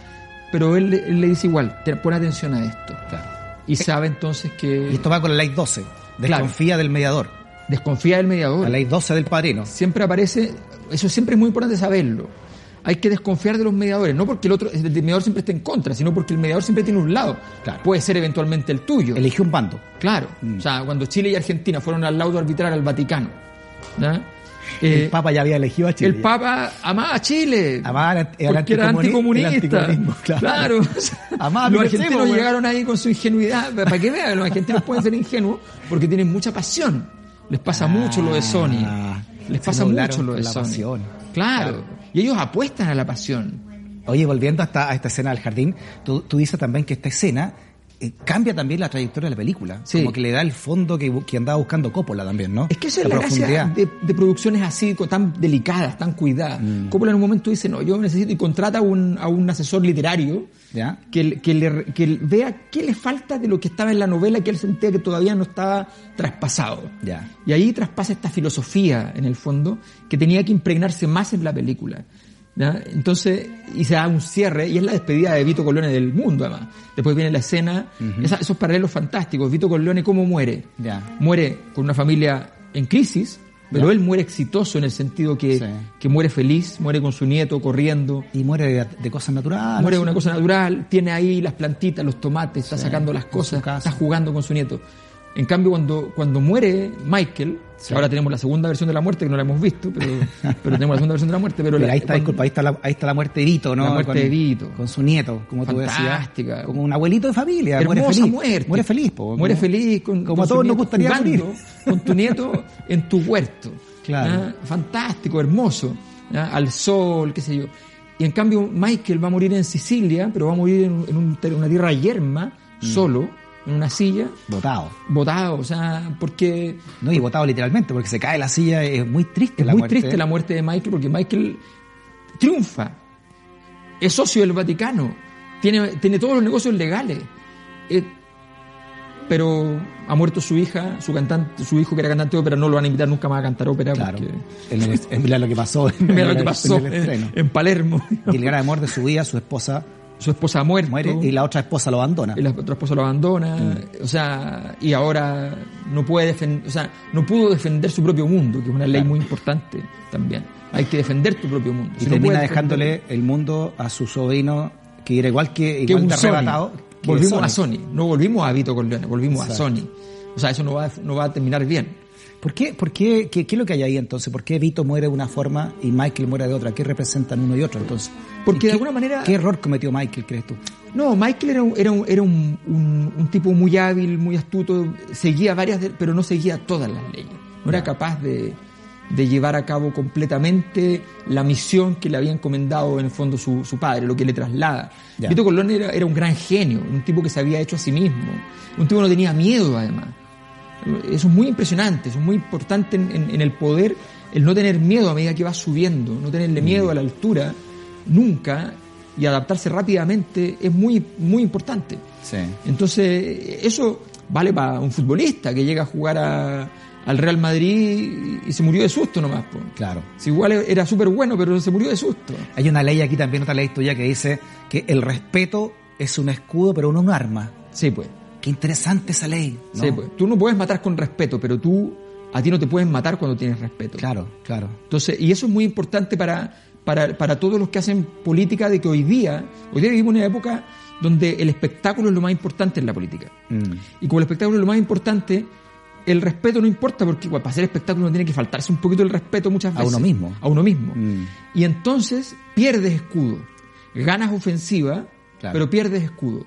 pero él, él le dice igual, pon atención a esto. Claro. Y sabe entonces que Y esto va con la ley 12. Desconfía del mediador. desconfía del mediador. La ley 12 del padrino. siempre aparece, eso siempre es muy importante saberlo. Hay que desconfiar de los mediadores, no porque el otro, el mediador siempre esté en contra, sino porque el mediador siempre tiene un lado. Claro. Puede ser eventualmente el tuyo. Eligió un bando. Claro. Mm. O sea, cuando Chile y Argentina fueron al laudo arbitral al Vaticano, ¿ya? Eh, el Papa ya había elegido a Chile. el Papa amaba a Chile. Amaba al- al porque era el anticomunista. anticomunismo, claro. los Amaba argentinos güey. llegaron ahí con su ingenuidad. Para que vean, los argentinos pueden ser ingenuos porque tienen mucha pasión. Les pasa mucho lo de Sony. Ah, Les pasa mucho lo de Sony. pasión. Claro. Claro. Y ellos apuestan a la pasión. Oye, volviendo hasta a esta escena del jardín, tú, dices también que esta escena cambia también la trayectoria de la película. Sí. Como que le da el fondo que, que andaba buscando Coppola también, ¿no? Es que eso es la gracia de, de producciones así, tan delicadas, tan cuidadas. Mm. Coppola en un momento dice, no, yo necesito, y contrata a un, a un asesor literario ¿Ya? que, que, le, que vea qué le falta de lo que estaba en la novela que él sentía que todavía no estaba traspasado. Ya. Y ahí traspasa esta filosofía, en el fondo, que tenía que impregnarse más en la película. ¿Ya? Entonces, y se da un cierre, y es la despedida de Vito Corleone del mundo, además. Después viene la escena, esa- esos paralelos fantásticos. Vito Corleone, ¿cómo muere? Ya. Muere con una familia en crisis, pero él muere exitoso en el sentido que, Sí. que muere feliz, muere con su nieto corriendo. Y muere de, de cosas naturales. Muere de una cosa natural, tiene ahí las plantitas, los tomates, está Sí, sacando las cosas, está jugando con su nieto. En cambio, cuando, cuando muere Michael, que ahora tenemos la segunda versión de la muerte, que no la hemos visto, pero, pero tenemos la segunda versión de la muerte. Pero Mira, la- ahí está, cuando- disculpa, ahí está, la, ahí está la muerte de Vito, ¿no? La muerte con, de Vito. Con su nieto, como tú decías. Fantástica. Como un abuelito de familia. muere Hermosa feliz. muerte. Muere feliz, po. Muere feliz con, como con a todos nos gustaría morir. con tu nieto en tu huerto. Claro. ¿ya? Fantástico, hermoso, ¿ya? al sol, qué sé yo. Y en cambio Michael va a morir en Sicilia, pero va a morir en, en un ter- una tierra yerma, Mm. solo, en una silla, Botado. botado, o sea, porque No, y botado literalmente, porque se cae la silla, es muy triste es la muy muerte. triste la muerte de Michael, porque Michael triunfa, es socio del Vaticano, tiene, tiene todos los negocios legales, eh, pero ha muerto su hija, su cantante, su hijo que era cantante de ópera, no lo van a invitar nunca más a cantar ópera Claro. porque mira lo que pasó. en mira lo que pasó en en, en Palermo. Y el gran amor de su vida, su esposa Su esposa ha muerto. muere y la otra esposa lo abandona. y la otra esposa lo abandona, Mm. o sea, y ahora no puede defender, o sea, no pudo defender su propio mundo, que es una ley Claro. muy importante también. Hay que defender tu propio mundo. Y no termina dejándole el mundo a su sobrino, que era igual que que igual Sony. arrebatado. que Volvimos Sony. a Sony, no volvimos a Vito Corleone, volvimos Exacto. a Sony. O sea, eso no va, no va a terminar bien. ¿Por qué, por qué, qué, qué es lo que hay ahí entonces? ¿Por qué Vito muere de una forma y Michael muere de otra? ¿Qué representan uno y otro entonces? Porque ¿Qué- de alguna manera- ¿Qué error cometió Michael, crees tú? No, Michael era un, era un, era un, un- tipo muy hábil, muy astuto, seguía varias, pero no seguía todas las leyes. No era capaz de, de llevar a cabo completamente la misión que le había encomendado en el fondo su, su padre, lo que le traslada. Vito Corleone era, era un gran genio, un tipo que se había hecho a sí mismo, un tipo que no tenía miedo además. Eso es muy impresionante, eso es muy importante en, en- en el poder, el no tener miedo a medida que va subiendo, no tenerle miedo a la altura nunca y adaptarse rápidamente es muy, muy importante. Sí. Entonces, eso vale para un futbolista que llega a jugar a- al Real Madrid y, y se murió de susto nomás. po. Claro. Si igual era súper bueno, pero se murió de susto. Hay una ley aquí también, otra ley tuya, que dice que el respeto es un escudo, pero no un arma. Sí, pues. Qué interesante esa ley. ¿no? Sí, pues. Tú no puedes matar con respeto, pero tú, a ti no te pueden matar cuando tienes respeto. Claro, claro. Entonces, y eso es muy importante para, para, para todos los que hacen política de que hoy día, hoy día vivimos una época donde el espectáculo es lo más importante en la política. Mm. Y como el espectáculo es lo más importante, el respeto no importa porque para hacer espectáculo uno tiene que faltarse un poquito el respeto muchas A veces. uno mismo. A uno mismo. Mm. Y entonces pierdes escudo. Ganas ofensiva, Claro. pero pierdes escudo.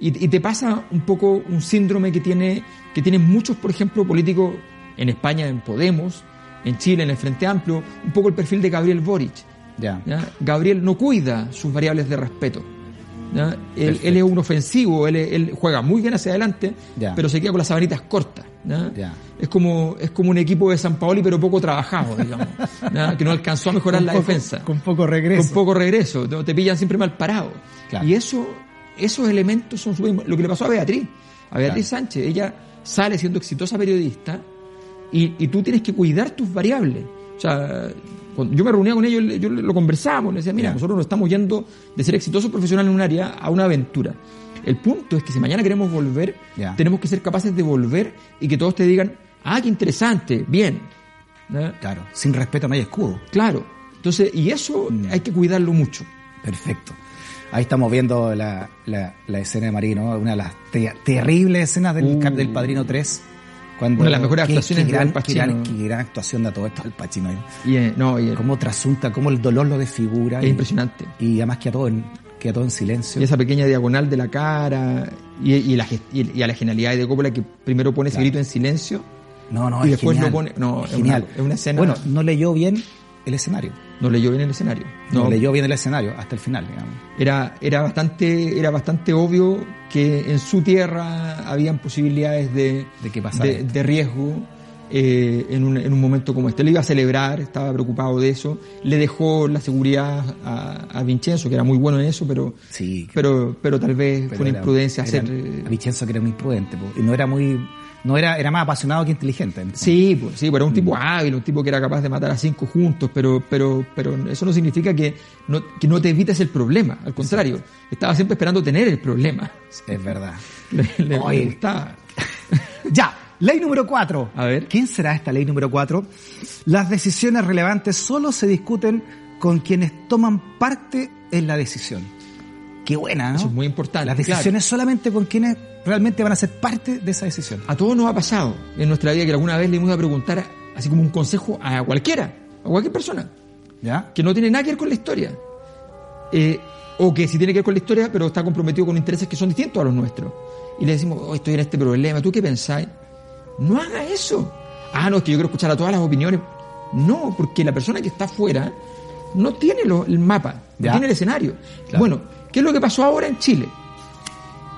Y, y te pasa un poco un síndrome que tiene, que tienen muchos, por ejemplo, políticos en España, en Podemos, en Chile, en el Frente Amplio, un poco el perfil de Gabriel Boric. Ya. ¿ya? Gabriel no cuida sus variables de respeto. ¿ya? Él, él es un ofensivo, él, él juega muy bien hacia adelante, Ya. pero se queda con las sabanitas cortas. ¿ya? Es como es como un equipo de San Paoli, pero poco trabajado, digamos, que no alcanzó a mejorar Con la poco- defensa. Con poco regreso. Con poco regreso, te pillan siempre mal parado. Claro. Y eso, esos elementos son súper- lo que le pasó a Beatriz, a Beatriz Sánchez. Ella sale siendo exitosa periodista y, y tú tienes que cuidar tus variables. O sea, cuando yo me reunía con ellos, yo lo conversábamos, le decía, mira, nosotros nos estamos yendo de ser exitosos profesional en un área a una aventura. El punto es que si mañana queremos volver, tenemos que ser capaces de volver y que todos te digan, ah, qué interesante, bien. Claro. Sin respeto no hay escudo. Claro. Entonces, y eso hay que cuidarlo mucho. Perfecto. Ahí estamos viendo la, la, la escena de Marino, una de las te- terribles escenas del, Uh. del Padrino 3. Cuando, Una de las mejores qué- actuaciones qué de gran, Al Pacino. Qué gran, qué gran actuación de todo esto Al Pacino. Y, eh, no, y, Cómo trasunta, cómo el dolor lo desfigura. es y, impresionante. y además queda todo en, queda todo en silencio. Y esa pequeña diagonal de la cara y, y la, y, a la genialidad de Coppola que primero pone ese Claro. grito en silencio No, no, y es después genial, lo pone- no, es es genial. una- es una escena- Bueno, no leyó bien el escenario. No leyó bien el escenario. No, leyó bien el escenario hasta el final, digamos. Era, era, bastante, era bastante obvio que en su tierra habían posibilidades de, ¿De qué de, de riesgo eh, en, un, en un momento como este. Lo iba a celebrar, estaba preocupado de eso. Le dejó la seguridad a, a Vincenzo, que era muy bueno en eso, pero, Sí, pero, pero tal vez pero fue una era- imprudencia era- hacer. a Vincenzo que era muy imprudente, po, y no era muy, no era, era más apasionado que inteligente. Sí, pues, sí, pero era un tipo Mm. hábil, un tipo que era capaz de matar a cinco juntos, pero, pero, pero eso no significa que no, que no te evites el problema. Al contrario, estaba siempre esperando tener el problema. Es verdad. Le, le- Oye. le gustaba. Ya, ley número 4. A ver. ¿Quién será esta ley número 4? Las decisiones relevantes solo se discuten con quienes toman parte en la decisión. Qué buena, ¿no? Eso es muy importante. Las claro. decisiones solamente con quienes realmente van a ser parte de esa decisión. A todos nos ha pasado en nuestra vida que alguna vez le hemos a preguntar, así como un consejo a cualquiera, a cualquier persona, ¿Ya? que no tiene nada que ver con la historia. Eh, o que sí tiene que ver con la historia, pero está comprometido con intereses que son distintos a los nuestros. Y le decimos, oh, estoy en este problema, ¿tú qué pensáis? No haga eso. Ah, no, es que yo quiero escuchar a todas las opiniones. No, porque la persona que está afuera no tiene lo- el mapa, no tiene el escenario. Claro. Bueno, ¿qué es lo que pasó ahora en Chile?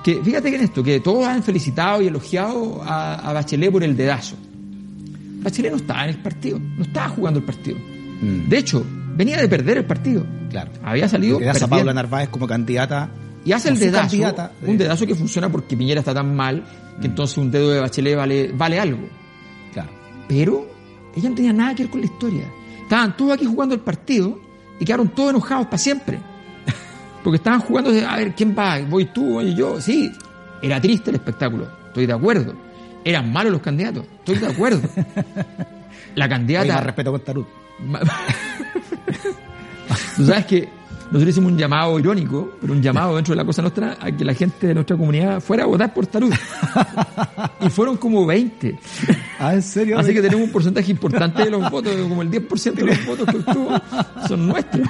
Que fíjate que en esto, que todos han felicitado y elogiado a, a Bachelet por el dedazo. Bachelet no estaba en el partido, no estaba jugando el partido. Mm. De hecho, venía de perder el partido. Claro. Había salido Le das a. Paula Narváez como candidata. Y hace el dedazo, candidata un dedazo que funciona porque Piñera está tan mal que entonces un dedo de Bachelet vale, vale algo. Claro. Pero ella no tenía nada que ver con la historia. Estaban todos aquí jugando el partido y quedaron todos enojados para siempre. Porque estaban jugando de, a ver, ¿quién va? ¿Voy tú? ¿Voy yo? Sí, era triste el espectáculo, estoy de acuerdo. Eran malos los candidatos, estoy de acuerdo. La Oye, candidata... más respeto con Tarut. Tú sabes que nosotros hicimos un llamado irónico, pero un llamado dentro de la cosa nuestra a que la gente de nuestra comunidad fuera a votar por Tarut. Y fueron como 20. Ah, ¿en serio? Así que tenemos un porcentaje importante de los votos, como el 10% de los votos que obtuvo son nuestros.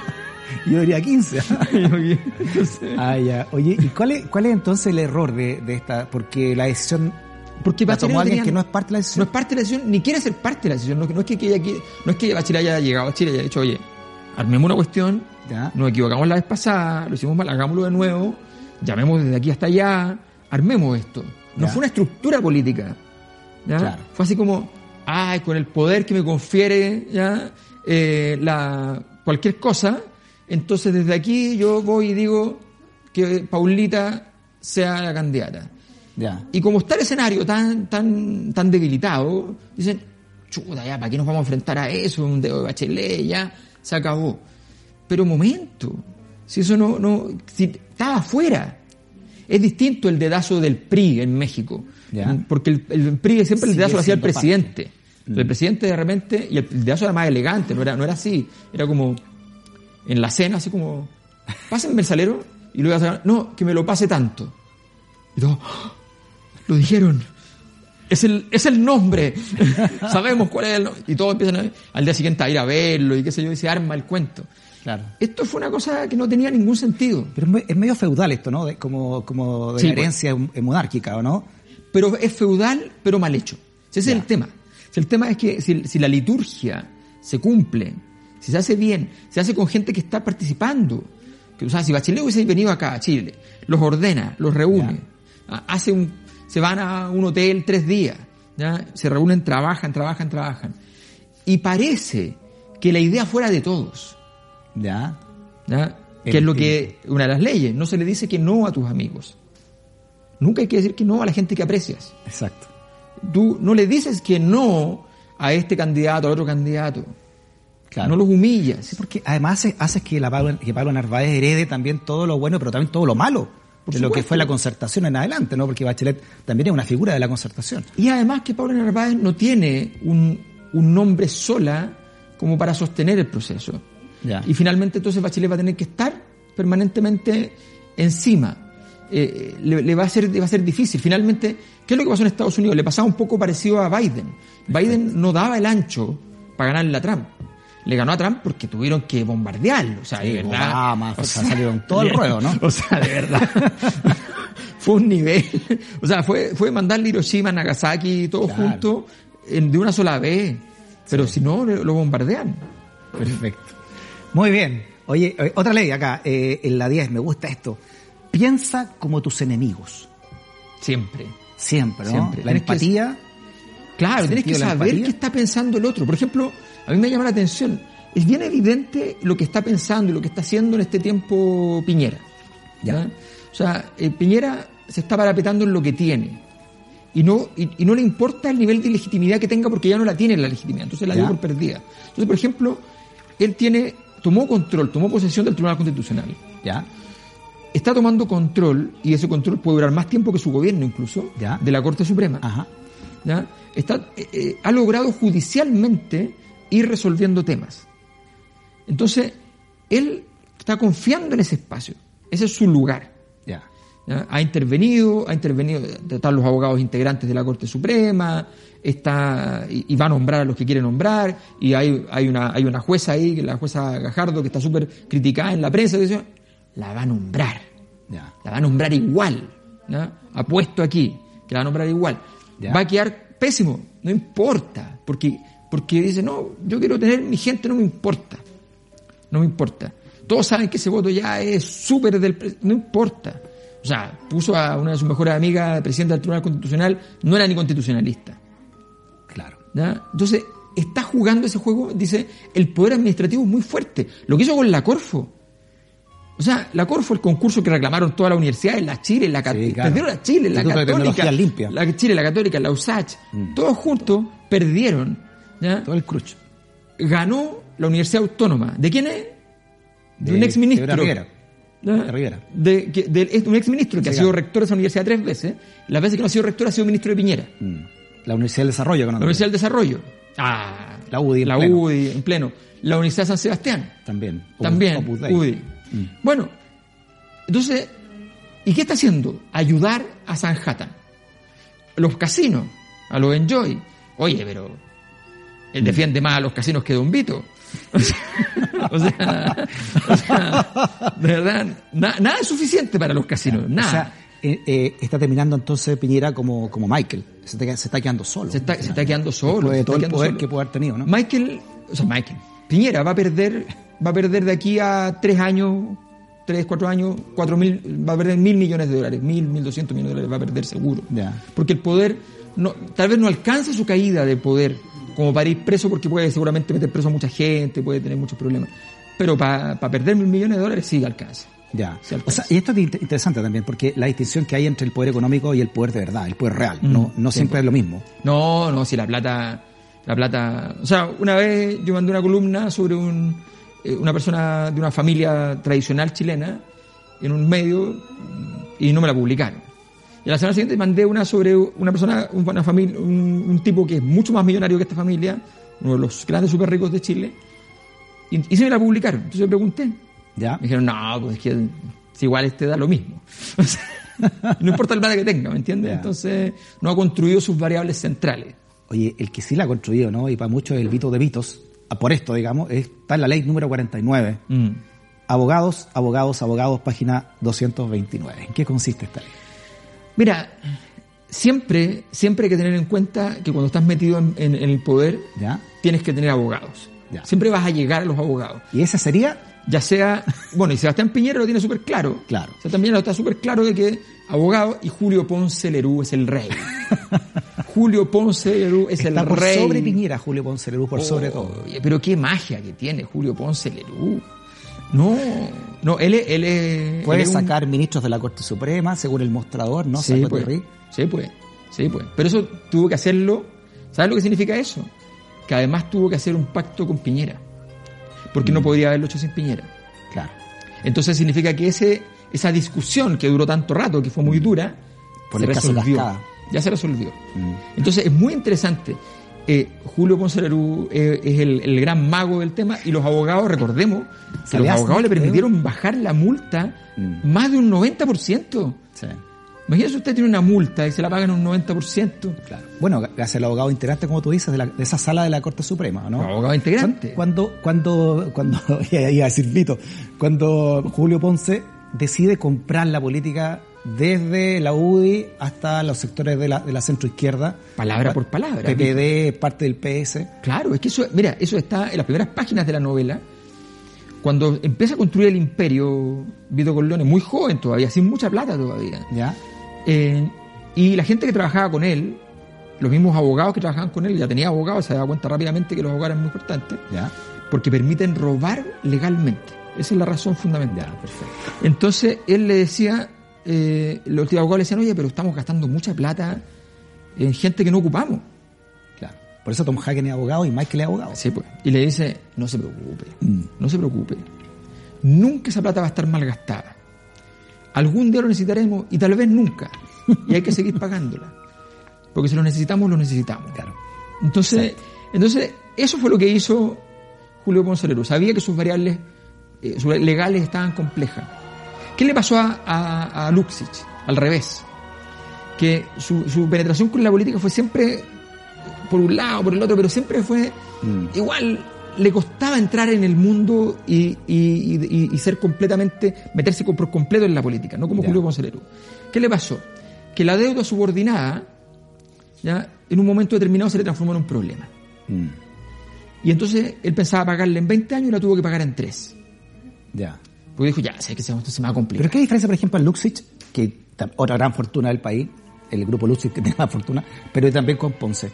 Yo diría 15. Entonces, ah, ya. Oye, ¿y cuál es, cuál es entonces el error de, de esta? Porque la decisión Porque la tomó no alguien tenía- que no es parte de la no decisión. es parte de la decisión, ni quiere ser parte de la decisión. No, no es que, que quiere- no es que Bachelet haya llegado a Chile y haya dicho, oye, armemos una cuestión, Ya. nos equivocamos la vez pasada, lo hicimos mal, hagámoslo de nuevo, llamemos desde aquí hasta allá, armemos esto. No Ya. fue una estructura política. ¿ya? Claro. Fue así como, ay, con el poder que me confiere ya eh, la, cualquier cosa, entonces desde aquí yo voy y digo que Paulita sea la candidata. Ya. Y como está el escenario tan, tan, tan debilitado, dicen, chuta, ya, ¿para qué nos vamos a enfrentar a eso? Un dedo de bachelet, ya, se acabó. Pero momento, si eso no, no, si estaba afuera. Es distinto el dedazo del PRI en México. Ya. Porque el, el PRI siempre el dedazo lo hacía el parte. presidente. El presidente de repente, y el dedazo era más elegante, no era, no era así. Era como, en la cena, así como, pásenme el salero, y luego sacar, no, que me lo pase tanto. Y todo, ¡ah! lo dijeron. Es el, es el nombre. Sabemos cuál es el nombre. Y todos empiezan a, al día siguiente a ir a verlo y qué sé yo, y se arma el cuento. Claro. Esto fue una cosa que no tenía ningún sentido. Pero es me- es medio feudal esto, ¿no? De- como, como de Sí, pues. herencia eh, monárquica, ¿o no? Pero es feudal, pero mal hecho. Ese es Ya. el tema. El tema es que si, si la liturgia se cumple, si se hace bien, se hace con gente que está participando. Que, o sea, si Bachelet hubiese venido acá a Chile, los ordena, los reúne, ah, hace un, se van a un hotel tres días, ¿ya? se reúnen, trabajan, trabajan, trabajan. Y parece que la idea fuera de todos. Ya. ¿ya? Que es lo que, una de las leyes, no se le dice que no a tus amigos. Nunca hay que decir que no a la gente que aprecias. Exacto. Tú no le dices que no a este candidato, al otro candidato. Claro. No los humillas. Sí, porque además hace- haces que, la Pablo, que Pablo Narváez herede también todo lo bueno, pero también todo lo malo Por de lo que fue la concertación en adelante, ¿no? Porque Bachelet también es una figura de la concertación. Y además que Pablo Narváez no tiene un, un nombre sola como para sostener el proceso. Ya. Y finalmente entonces Bachelet va a tener que estar permanentemente encima. Eh, le, le va a ser, le va a ser difícil. Finalmente, ¿qué es lo que pasó en Estados Unidos? Le pasaba un poco parecido a Biden. Biden no daba el ancho para ganarle a Trump. Le ganó a Trump porque tuvieron que bombardearlo. O sea, de verdad. Obama, o sea, salieron todo el ruedo, ¿no? O sea, de verdad. fue un nivel. O sea, fue, fue mandarle Hiroshima, Nagasaki, todo Claro. junto en- de una sola vez. Pero si no, lo bombardean. Perfecto. Muy bien. Oye, eh, otra ley acá, eh, en la 10, me gusta esto. Piensa como tus enemigos. Siempre. Siempre, ¿no? Siempre. La que- empatía. Claro, tienes que saber qué está pensando el otro. Por ejemplo, a mí me llama la atención. Es bien evidente lo que está pensando y lo que está haciendo en este tiempo Piñera. Ya. O sea, eh, Piñera se está parapetando en lo que tiene. Y no, y, y no le importa el nivel de legitimidad que tenga porque ya no la tiene la legitimidad. Entonces la dio por perdida. Entonces, por ejemplo, él tiene, tomó control, tomó posesión del Tribunal Constitucional. Ya. Está tomando control, y ese control puede durar más tiempo que su gobierno incluso, Ya. de la Corte Suprema. Ajá. ¿ya? Está, eh, eh, ha logrado judicialmente ir resolviendo temas. Entonces, él está confiando en ese espacio. Ese es su lugar. Ha intervenido, ha intervenido, están los abogados integrantes de la Corte Suprema, está, y, y va a nombrar a los que quiere nombrar, y hay, hay, una, hay una jueza ahí, la jueza Gajardo, que está súper criticada en la prensa, que dice, la va a nombrar la va a nombrar igual. Apuesto aquí, que la va a nombrar igual. Va a quedar pésimo, no importa, porque, porque dice, no, yo quiero tener mi gente, no me importa. No me importa. Todos saben que ese voto ya es súper del... No importa. O sea, puso a una de sus mejores amigas, presidenta del Tribunal Constitucional, no era ni constitucionalista. Claro. ¿ya? Entonces, está jugando ese juego, dice, el poder administrativo es muy fuerte. Lo que hizo con la Corfo. O sea, la Corfo, el concurso que reclamaron todas las universidades, la Chile, la Sí, Católica, claro. perdieron la Chile, la Católica, la Chile, la Católica, la USACH, Mm. todos juntos perdieron. ¿Ya? Todo el crush. Ganó la Universidad Autónoma. ¿De quién es? De, De- un exministro. de Rivera. De Rivera. De, que- de- un exministro que Sí, ha sido rector de esa universidad tres veces. Las veces que no ha sido rector ha sido ministro de Piñera. Mm. La Universidad del Desarrollo, La. Universidad del Desarrollo. Ah, La UDI en La pleno. UDI en pleno. La Universidad de San Sebastián. También. También. Opus. UDI. Mm. Bueno, entonces, ¿y qué está haciendo? Ayudar a Sanhattan. Los casinos, a los Enjoy. Oye, pero él defiende más a los casinos que Don Vito. O sea, o sea, o sea, de verdad, na- nada es suficiente para los casinos, nada. O sea, eh, eh, está terminando entonces Piñera como, como Michael. Se está, se está quedando solo. Se está, se está quedando solo. De todo el poder solo. que puede haber tenido, ¿no? Michael, o sea, Michael, Piñera va a perder, va a perder de aquí a tres años, tres, cuatro años, cuatro mil, va a perder mil millones de dólares, mil, mil doscientos millones de dólares va a perder seguro. Porque el poder, no, tal vez no alcanza su caída de poder como para ir preso porque puede seguramente meter preso a mucha gente, puede tener muchos problemas. Pero para perder mil millones de dólares sí alcanza. Ya. O sea, y esto es inter- interesante también, porque la distinción que hay entre el poder económico y el poder de verdad, el poder real, no, no sí, siempre es lo mismo. No, no, si la plata, la plata, o sea, una vez yo mandé una columna sobre un, eh, una persona de una familia tradicional chilena en un medio y no me la publicaron. Y a la semana siguiente mandé una sobre una persona, una familia, un, un tipo que es mucho más millonario que esta familia, uno de los grandes super ricos de Chile, y, y se me la publicaron. Entonces yo pregunté, ¿Ya? me dijeron, no, pues es que si igual este da lo mismo. O sea, no importa el plata que tenga, ¿me entiendes? Ya. Entonces no ha construido sus variables centrales. Oye, el que sí la ha construido, ¿no? Y para muchos el Vito de Vitos, por esto, digamos, está en la ley número 49. Mm. Abogados, abogados, abogados, página 229. ¿En qué consiste esta ley? Mira, siempre, siempre hay que tener en cuenta que cuando estás metido en, en- en el poder, ¿Ya? tienes que tener abogados. Ya. Siempre vas a llegar a los abogados. Y esa sería, Ya sea, bueno, y Sebastián Piñera lo tiene súper claro. Claro. Sebastián Piñera está súper claro de que abogado y Julio Ponce Lerú es el rey. Julio Ponce Lerú es está el por rey. sobre Piñera, Julio Ponce Lerú, por sobre todo. Pero qué magia que tiene Julio Ponce Lerú. No, no, él es... Él es Puede él es un- sacar ministros de la Corte Suprema, según el mostrador, ¿no? Sí, pues. Sí, pues. Sí, pues. Pero eso tuvo que hacerlo. ¿Sabes lo que significa eso? Que además tuvo que hacer un pacto con Piñera. Porque Mm. no podría haberlo hecho sin Piñera. Claro. Entonces significa que ese, esa discusión que duró tanto rato, que fue muy dura, Por se resolvió. Ya se resolvió. Mm. Entonces es muy interesante. Eh, Julio Ponce Lerú eh, es el, el gran mago del tema y los abogados, recordemos, que los ¿Sabías, abogados le permitieron bajar la multa Mm. más de un 90%. Sí. Imagínese usted tiene una multa y se la pagan un 90%. Claro. Bueno, gracias al abogado integrante, como tú dices, de, la- de esa sala de la Corte Suprema, ¿no? Los abogados integrantes. Cuando, cuando, cuando, iba a decir Vito, cuando Julio Ponce decide comprar la política desde la UDI hasta los sectores de la, de la centroizquierda. Palabra por palabra. PPD, parte del PS. Claro, es que eso, mira, eso está en las primeras páginas de la novela. Cuando empieza a construir el imperio, Vito Corleone, muy joven todavía, sin mucha plata todavía. ¿Ya? Eh, y la gente que trabajaba con él, los mismos abogados que trabajaban con él, ya tenía abogados, se daba cuenta rápidamente que los abogados eran muy importantes, ¿Ya? porque permiten robar legalmente. Esa es la razón fundamental. Ya, perfecto. Entonces él le decía, eh, los abogados le decían, oye, pero estamos gastando mucha plata en gente que no ocupamos. Claro. Por eso Tom Hagen es abogado y Michael es abogado. Sí, pues. Y le dice, no se preocupe, Mm. no se preocupe. Nunca esa plata va a estar mal gastada. Algún día lo necesitaremos y tal vez nunca. Y hay que seguir pagándola. Porque si lo necesitamos, lo necesitamos. Claro. Entonces, entonces eso fue lo que hizo Julio Ponce Lerú. Sabía que sus variables eh, legales estaban complejas. ¿Qué le pasó a, a, a Luxich? Al revés. Que su, su penetración con la política fue siempre por un lado, por el otro, pero siempre fue Mm. igual le costaba entrar en el mundo y, y- y- y ser completamente, meterse por completo en la política, no como Ya. Julio Ponce Lerú. ¿Qué le pasó? Que la deuda subordinada, ya, en un momento determinado se le transformó en un problema. Mm. Y entonces él pensaba pagarle en 20 años y la tuvo que pagar en 3. Ya. Porque dijo, ya, sé que se, esto se me va a Pero complicar. ¿qué diferencia, por ejemplo, en Luxich, que otra gran fortuna del país, el grupo Luxich que tiene la fortuna, pero también con Ponce?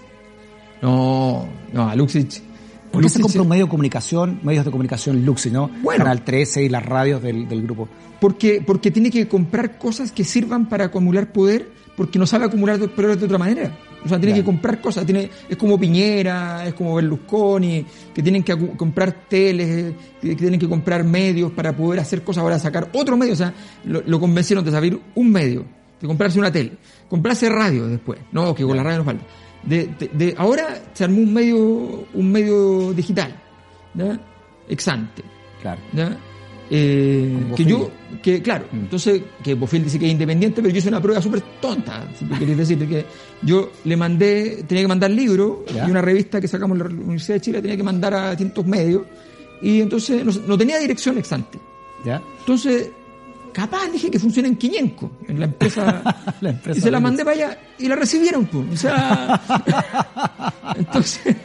No, no, a Luxich. ¿Por qué se compra un medio de comunicación, medios de comunicación Luxich, no? Bueno. Canal 13 y las radios del, del grupo. Porque, porque tiene que comprar cosas que sirvan para acumular poder, porque no sabe acumular poder de otra manera. O sea, tiene Claro. que comprar cosas. Tiene, es como Piñera, es como Berlusconi, que tienen que comprar teles, que, tienen que comprar medios para poder hacer cosas, ahora sacar otro medio. O sea, lo, lo convencieron de abrir un medio, de comprarse una tele, comprarse radio después. No, que con la radio no falta. De, de- de- ahora se armó un medio, un medio digital, ¿ya? Exante. Claro. ¿ya? Eh, que yo, que claro, Mm. entonces que Bofill dice que es independiente, pero yo hice una prueba súper tonta, si tú querés decir, que yo le mandé, tenía que mandar libros Ya. y una revista que sacamos en la Universidad de Chile tenía que mandar a distintos medios y entonces no, no tenía dirección exante. ¿Ya? Entonces, capaz dije que funciona en Quiñenco, en la empresa, La empresa y se la mandé para allá y la recibieron, pues. O sea, entonces,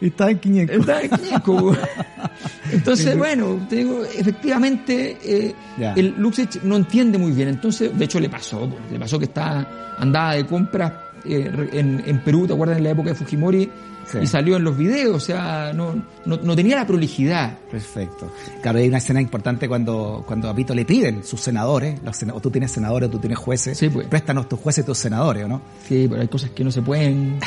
está en 500. Está en Quiñenco. Entonces, bueno, te digo, efectivamente, eh, el Luxich no entiende muy bien. Entonces, de hecho, le pasó, po, le pasó que está andaba de compras eh, en, en Perú, ¿te acuerdas en la época de Fujimori? Sí. Y salió en los videos, o sea, no, no, no tenía la prolijidad. Perfecto. Claro, hay una escena importante cuando, cuando a Vito le piden sus senadores, los sena- o tú tienes senadores o tú tienes jueces, Sí, pues. préstanos tus jueces tus senadores, ¿o no? Sí, pero hay cosas que no se pueden.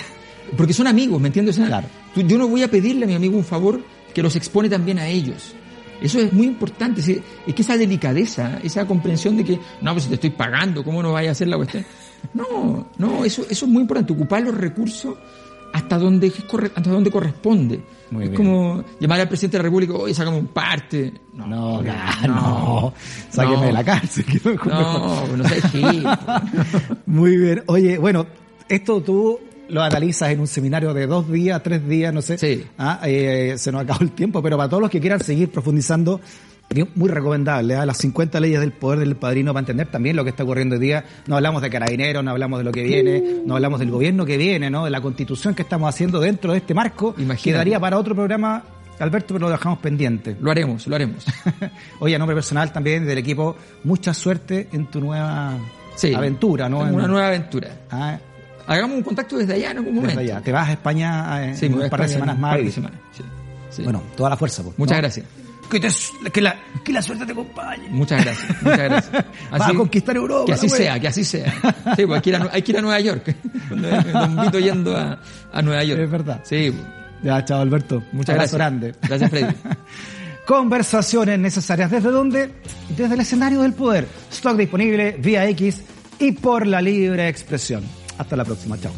Porque son amigos, ¿me entiendes? O sea, Claro. tú- yo no voy a pedirle a mi amigo un favor que los expone también a ellos. Eso es muy importante. Es que esa delicadeza, esa comprensión de que, no, pues si te estoy pagando, ¿cómo no vaya a hacer la cuestión? No, no, eso, eso es muy importante. Ocupar los recursos hasta donde, hasta donde corresponde. Muy es bien. como llamar al presidente de la República, oye, sácame un parte. No, No, no, no, no. Sáqueme No. de la cárcel. que mejor- No, no sé, Muy bien. Oye, bueno, esto tú lo analizas en un seminario de dos días, tres días, no sé. Sí. Ah, eh, se nos acabó el tiempo, pero para todos los que quieran seguir profundizando, muy recomendable. ¿ah? Las 50 leyes del poder del padrino para entender también lo que está ocurriendo hoy día. No hablamos de carabineros, no hablamos de lo que viene, no hablamos del gobierno que viene, ¿no? De la constitución que estamos haciendo dentro de este marco. Imagínate. Quedaría para otro programa, Alberto, pero lo dejamos pendiente. Lo haremos, lo haremos. Oye, a nombre personal también del equipo, mucha suerte en tu nueva Sí. aventura, ¿no? Una nueva aventura. Ah, Hagamos un contacto desde allá en algún desde momento. allá. Te vas a España eh, Sí, en un a par de semanas un más. par de semanas, sí, sí. Bueno, toda la fuerza. pues, Muchas ¿no? gracias. Que, te- que la, que la suerte te acompañe. Muchas gracias. Muchas gracias. Vas a conquistar Europa, Que así sea, que así sea. Sí, pues hay que ir a, hay que ir a Nueva York. Don Vito yendo a, a Nueva York. Es verdad. Sí. Ya, chao Alberto. muchas Abrazo gracias. grande. Gracias, Freddy. Conversaciones necesarias. ¿Desde dónde? Desde el escenario del poder. Stock disponible vía X y por la libre expresión. Hasta la próxima. Chao.